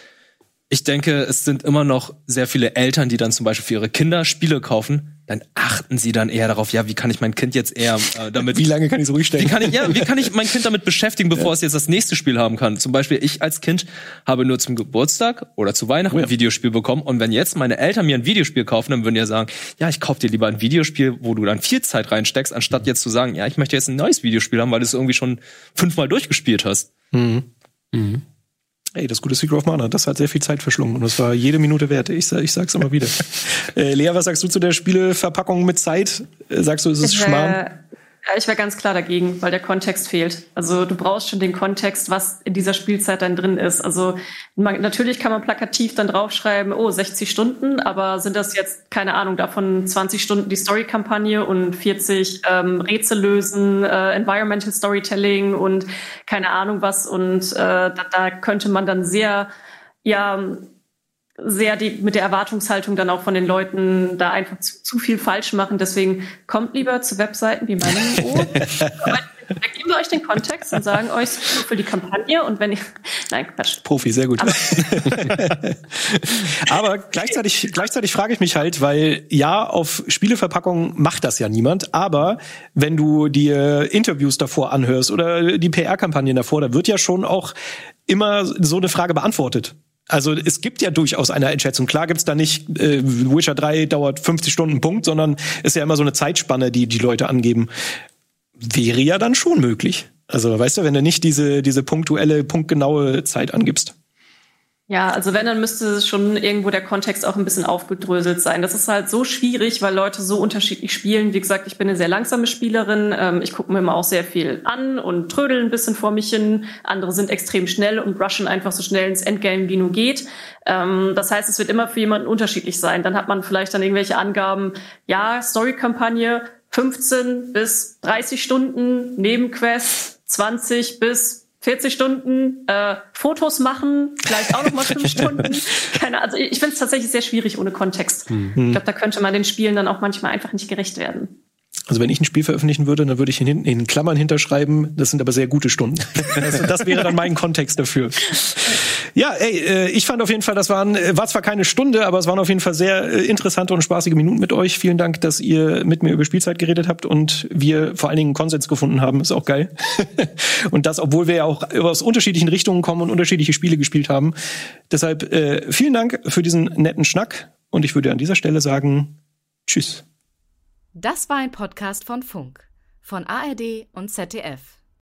ich denke, es sind immer noch sehr viele Eltern, die dann zum Beispiel für ihre Kinder Spiele kaufen. Dann achten sie dann eher darauf, ja, wie kann ich mein Kind jetzt eher äh, damit Wie lange kann ich so ruhig wie stellen? kann ich, ja, wie kann ich mein Kind damit beschäftigen, bevor es jetzt das nächste Spiel haben kann? Zum Beispiel, ich als Kind habe nur zum Geburtstag oder zu Weihnachten ein Videospiel bekommen. Und wenn jetzt meine Eltern mir ein Videospiel kaufen, dann würden die ja sagen, ja, ich kauf dir lieber ein Videospiel, wo du dann viel Zeit reinsteckst, anstatt jetzt zu sagen, ja, ich möchte jetzt ein neues Videospiel haben, weil du es irgendwie schon fünfmal durchgespielt hast. Ey, das gute Secret of Mana, das hat sehr viel Zeit verschlungen und das war jede Minute wert. Ich, ich sag's immer wieder. äh, Lea, was sagst du zu der Spieleverpackung mit Zeit? Äh, sagst du, ist es Ich Schmarrn? Ja, ich wäre ganz klar dagegen, weil der Kontext fehlt. Also du brauchst schon den Kontext, was in dieser Spielzeit dann drin ist. Also man, natürlich kann man plakativ dann draufschreiben, oh, 60 Stunden, aber sind das jetzt, keine Ahnung, davon 20 Stunden die Story-Kampagne und 40 ähm, Rätsel lösen, äh, Environmental Storytelling und keine Ahnung was. Und äh, da, da könnte man dann sehr, ja, sehr die, mit der Erwartungshaltung dann auch von den Leuten da einfach zu, zu viel falsch machen. Deswegen kommt lieber zu Webseiten wie meinem Niveau. da geben wir euch den Kontext und sagen euch für die Kampagne und wenn ich, nein, Quatsch. Profi, sehr gut. Aber gleichzeitig, gleichzeitig frage ich mich halt, weil ja, auf Spieleverpackungen macht das ja niemand, aber wenn du dir Interviews davor anhörst oder die PR-Kampagnen davor, da wird ja schon auch immer so eine Frage beantwortet. Also es gibt ja durchaus eine Einschätzung. Klar gibt's da nicht, äh, Witcher 3 dauert 50 Stunden Punkt, sondern ist ja immer so eine Zeitspanne, die die Leute angeben. Wäre ja dann schon möglich. Also weißt du, wenn du nicht diese, diese punktuelle, punktgenaue Zeit angibst. Ja, also wenn, dann müsste schon irgendwo der Kontext auch ein bisschen aufgedröselt sein. Das ist halt so schwierig, weil Leute so unterschiedlich spielen. Wie gesagt, ich bin eine sehr langsame Spielerin. Ähm, ich gucke mir immer auch sehr viel an und trödel ein bisschen vor mich hin. Andere sind extrem schnell und rushen einfach so schnell ins Endgame, wie nur geht. Ähm, das heißt, es wird immer für jemanden unterschiedlich sein. Dann hat man vielleicht dann irgendwelche Angaben, ja, Story-Kampagne 15 bis 30 Stunden, Nebenquest 20 bis 40 Stunden, äh, Fotos machen, vielleicht auch noch mal fünf Stunden. Keine, also ich finde es tatsächlich sehr schwierig ohne Kontext. Ich glaube, da könnte man den Spielen dann auch manchmal einfach nicht gerecht werden. Also wenn ich ein Spiel veröffentlichen würde, dann würde ich in, in Klammern hinterschreiben, das sind aber sehr gute Stunden. Das, das wäre dann mein Kontext dafür. Ja, ey, äh, ich fand auf jeden Fall, das waren, äh, war zwar keine Stunde, aber es waren auf jeden Fall sehr äh, interessante und spaßige Minuten mit euch. Vielen Dank, dass ihr mit mir über Spielzeit geredet habt und wir vor allen Dingen Konsens gefunden haben. Ist auch geil. und das, obwohl wir ja auch aus unterschiedlichen Richtungen kommen und unterschiedliche Spiele gespielt haben. Deshalb äh, vielen Dank für diesen netten Schnack und ich würde an dieser Stelle sagen, tschüss. Das war ein Podcast von Funk, von ARD und ZDF.